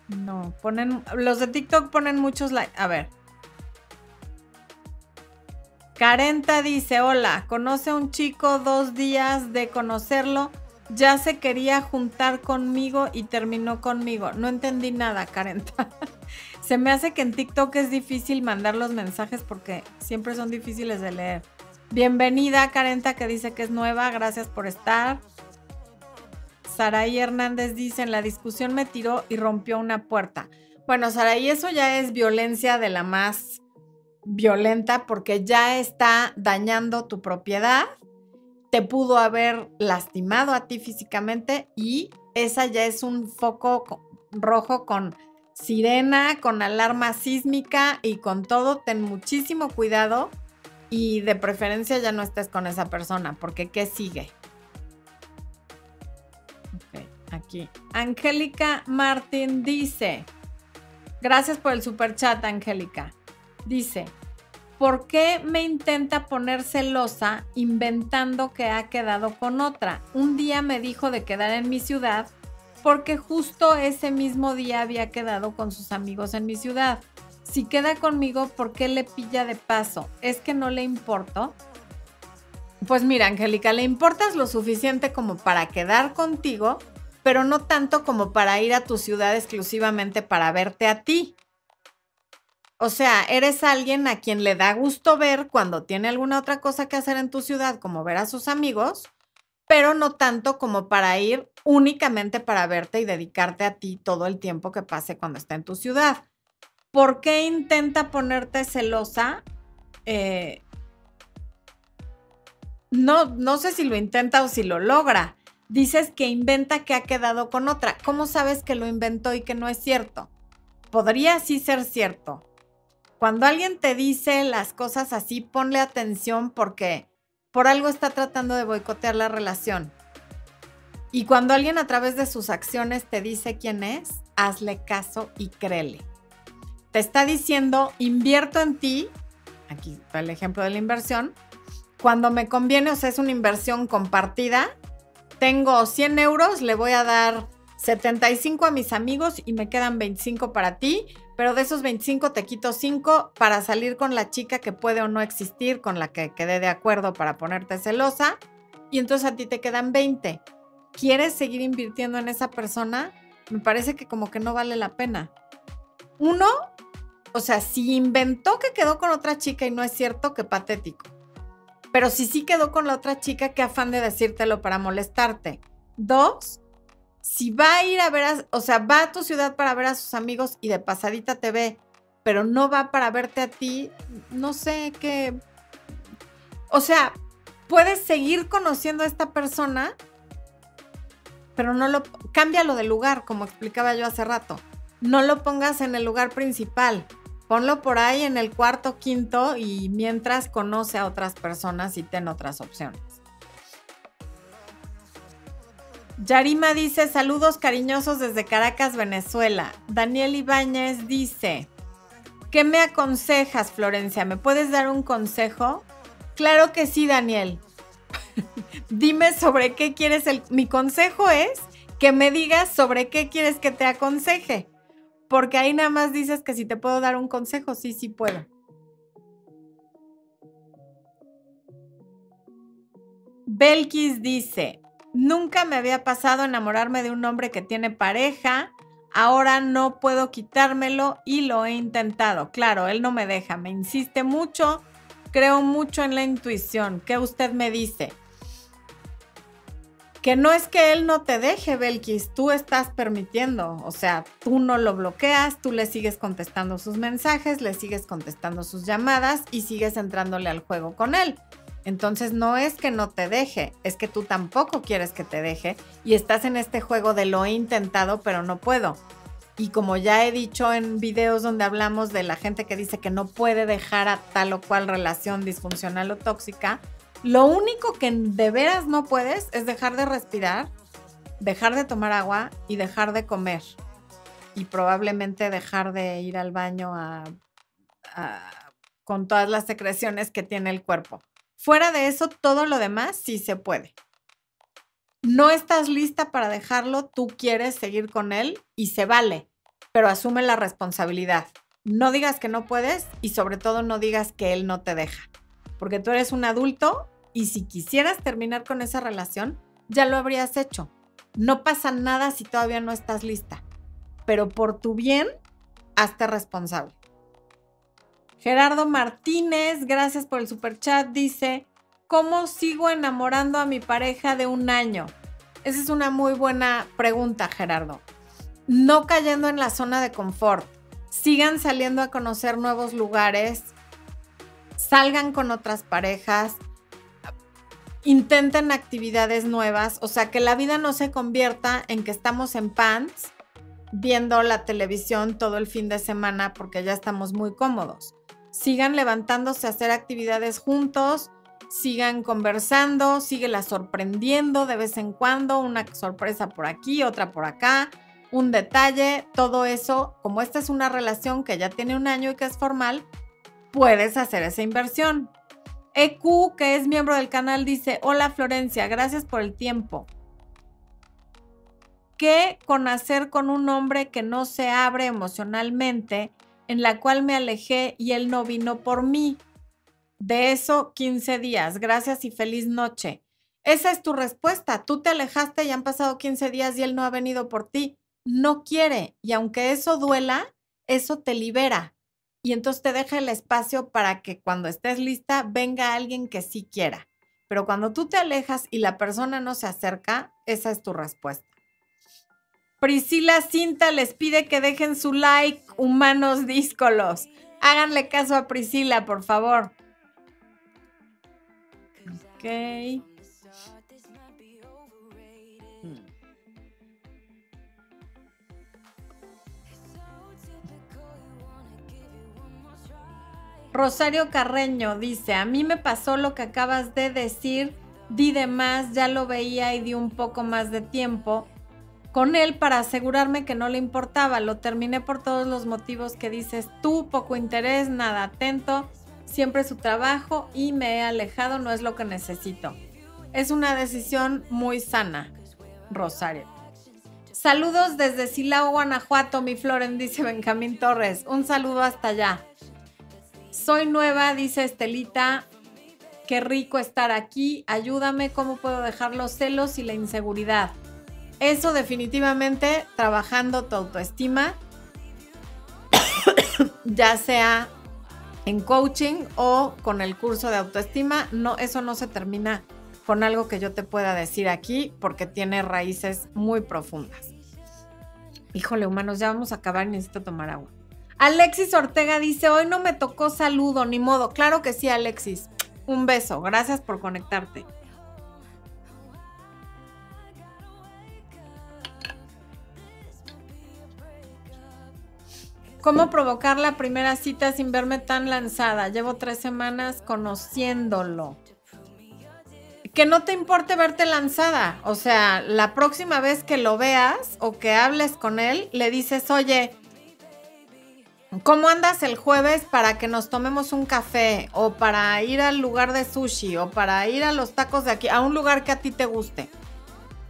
No, ponen. Los de TikTok ponen muchos likes. A ver. Carenta dice: Hola, conoce a un chico dos días de conocerlo. Ya se quería juntar conmigo y terminó conmigo. No entendí nada, Carenta. Se me hace que en TikTok es difícil mandar los mensajes porque siempre son difíciles de leer. Bienvenida, Carenta, que dice que es nueva. Gracias por estar. Saraí Hernández dice, en la discusión me tiró y rompió una puerta. Bueno, Saraí, eso ya es violencia de la más violenta porque ya está dañando tu propiedad, te pudo haber lastimado a ti físicamente y esa ya es un foco co- rojo con sirena, con alarma sísmica y con todo. Ten muchísimo cuidado y de preferencia ya no estés con esa persona porque ¿qué sigue? Ok, aquí. Angélica Martín dice, gracias por el super chat, Angélica. Dice, ¿por qué me intenta poner celosa inventando que ha quedado con otra? Un día me dijo de quedar en mi ciudad porque justo ese mismo día había quedado con sus amigos en mi ciudad. Si queda conmigo, ¿por qué le pilla de paso? ¿Es que no le importo? Pues mira, Angélica, le importas lo suficiente como para quedar contigo, pero no tanto como para ir a tu ciudad exclusivamente para verte a ti. O sea, eres alguien a quien le da gusto ver cuando tiene alguna otra cosa que hacer en tu ciudad, como ver a sus amigos, pero no tanto como para ir únicamente para verte y dedicarte a ti todo el tiempo que pase cuando está en tu ciudad. ¿Por qué intenta ponerte celosa? Eh, no, no sé si lo intenta o si lo logra. Dices que inventa que ha quedado con otra. ¿Cómo sabes que lo inventó y que no es cierto? Podría sí ser cierto. Cuando alguien te dice las cosas así, ponle atención porque por algo está tratando de boicotear la relación. Y cuando alguien a través de sus acciones te dice quién es, hazle caso y créele. Te está diciendo, invierto en ti, aquí está el ejemplo de la inversión, cuando me conviene, o sea, es una inversión compartida, tengo 100 euros, le voy a dar 75 a mis amigos y me quedan 25 para ti, pero de esos 25 te quito 5 para salir con la chica que puede o no existir, con la que quedé de acuerdo para ponerte celosa, y entonces a ti te quedan 20. ¿Quieres seguir invirtiendo en esa persona? Me parece que como que no vale la pena. Uno, o sea, si inventó que quedó con otra chica y no es cierto, qué patético. Pero si sí quedó con la otra chica, qué afán de decírtelo para molestarte. Dos, si va a ir a ver, a, o sea, va a tu ciudad para ver a sus amigos y de pasadita te ve, pero no va para verte a ti, no sé qué. O sea, puedes seguir conociendo a esta persona, pero no lo. Cámbialo de lugar, como explicaba yo hace rato. No lo pongas en el lugar principal. Ponlo por ahí en el cuarto, quinto y mientras conoce a otras personas y ten otras opciones. Yarima dice, saludos cariñosos desde Caracas, Venezuela. Daniel Ibáñez dice, ¿qué me aconsejas, Florencia? ¿Me puedes dar un consejo? Claro que sí, Daniel. Dime sobre qué quieres el... Mi consejo es que me digas sobre qué quieres que te aconseje. Porque ahí nada más dices que si te puedo dar un consejo, sí, sí puedo. Belkis dice, nunca me había pasado enamorarme de un hombre que tiene pareja, ahora no puedo quitármelo y lo he intentado. Claro, él no me deja, me insiste mucho, creo mucho en la intuición. ¿Qué usted me dice? Que no es que él no te deje, Belkis, tú estás permitiendo, o sea, tú no lo bloqueas, tú le sigues contestando sus mensajes, le sigues contestando sus llamadas y sigues entrándole al juego con él. Entonces no es que no te deje, es que tú tampoco quieres que te deje y estás en este juego de lo he intentado pero no puedo. Y como ya he dicho en videos donde hablamos de la gente que dice que no puede dejar a tal o cual relación disfuncional o tóxica, lo único que de veras no puedes es dejar de respirar, dejar de tomar agua y dejar de comer. Y probablemente dejar de ir al baño con todas las secreciones que tiene el cuerpo. Fuera de eso, todo lo demás sí se puede. No estás lista para dejarlo, tú quieres seguir con él y se vale, pero asume la responsabilidad. No digas que no puedes y sobre todo no digas que él no te deja, porque tú eres un adulto y si quisieras terminar con esa relación, ya lo habrías hecho. No pasa nada si todavía no estás lista, pero por tu bien, hazte responsable. Gerardo Martínez, gracias por el super chat, dice, ¿cómo sigo enamorando a mi pareja de un año? Esa es una muy buena pregunta, Gerardo. No cayendo en la zona de confort. Sigan saliendo a conocer nuevos lugares. Salgan con otras parejas. Intenten actividades nuevas. O sea, que la vida no se convierta en que estamos en pants viendo la televisión todo el fin de semana porque ya estamos muy cómodos sigan levantándose a hacer actividades juntos, sigan conversando, síguela sorprendiendo de vez en cuando, una sorpresa por aquí, otra por acá, un detalle, todo eso, como esta es una relación que ya tiene un año y que es formal, puedes hacer esa inversión. EQ, que es miembro del canal, dice, hola Florencia, gracias por el tiempo. ¿Qué con hacer con un hombre que no se abre emocionalmente en la cual me alejé y él no vino por mí. De eso, 15 días. Gracias y feliz noche. Esa es tu respuesta. Tú te alejaste y han pasado 15 días y él no ha venido por ti. No quiere. Y aunque eso duela, eso te libera. Y entonces te deja el espacio para que cuando estés lista venga alguien que sí quiera. Pero cuando tú te alejas y la persona no se acerca, esa es tu respuesta. Priscila Cinta les pide que dejen su like, humanos díscolos. Háganle caso a Priscila, por favor. Ok. Rosario Carreño dice, a mí me pasó lo que acabas de decir, di de más, ya lo veía y di un poco más de tiempo con él para asegurarme que no le importaba. Lo terminé por todos los motivos que dices tú, poco interés, nada atento, siempre su trabajo y me he alejado, no es lo que necesito. Es una decisión muy sana, Rosario. Saludos desde Silao, Guanajuato, mi Floren, dice Benjamín Torres. Un saludo hasta allá. Soy nueva, dice Estelita. Qué rico estar aquí. Ayúdame, ¿cómo puedo dejar los celos y la inseguridad? Eso definitivamente trabajando tu autoestima, ya sea en coaching o con el curso de autoestima, no, eso no se termina con algo que yo te pueda decir aquí porque tiene raíces muy profundas. Híjole, humanos, ya vamos a acabar y necesito tomar agua. Alexis Ortega dice, hoy no me tocó saludo, ni modo. Claro que sí, Alexis. Un beso. Gracias por conectarte. ¿Cómo provocar la primera cita sin verme tan lanzada? Llevo tres semanas conociéndolo. que no te importe verte lanzada. O sea, la próxima vez que lo veas o que hables con él, le dices, oye, ¿cómo andas el jueves para que nos tomemos un café? O para ir al lugar de sushi, o para ir a los tacos de aquí, a un lugar que a ti te guste.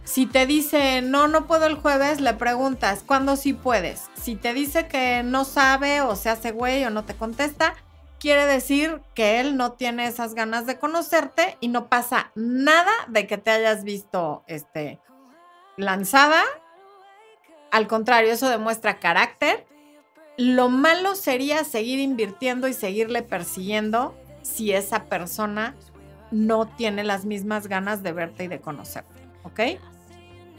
Si te dice, no, no puedo el jueves, le preguntas, ¿cuándo sí puedes? Si te dice que no sabe o se hace güey o no te contesta, quiere decir que él no tiene esas ganas de conocerte y no pasa nada de que te hayas visto este, lanzada. Al contrario, eso demuestra carácter. Lo malo sería seguir invirtiendo y seguirle persiguiendo si esa persona no tiene las mismas ganas de verte y de conocerte. ¿Ok?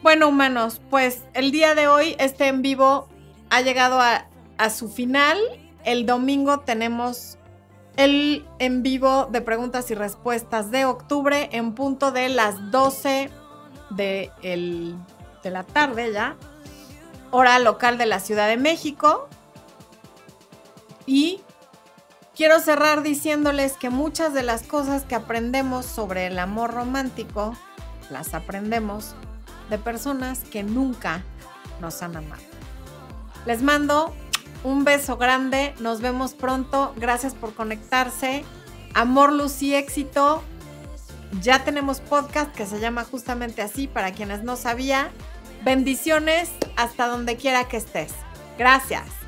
Bueno, humanos, pues el día de hoy este en vivo ha llegado a, su final. El domingo tenemos el en vivo de preguntas y respuestas de octubre en punto de las 12 de, de la tarde ya, hora local de la Ciudad de México. Y quiero cerrar diciéndoles que muchas de las cosas que aprendemos sobre el amor romántico las aprendemos de personas que nunca nos han amado. Les mando un beso grande, nos vemos pronto, gracias por conectarse. Amor, luz y éxito. Ya tenemos podcast que se llama justamente así para quienes no sabía. Bendiciones hasta donde quiera que estés. Gracias.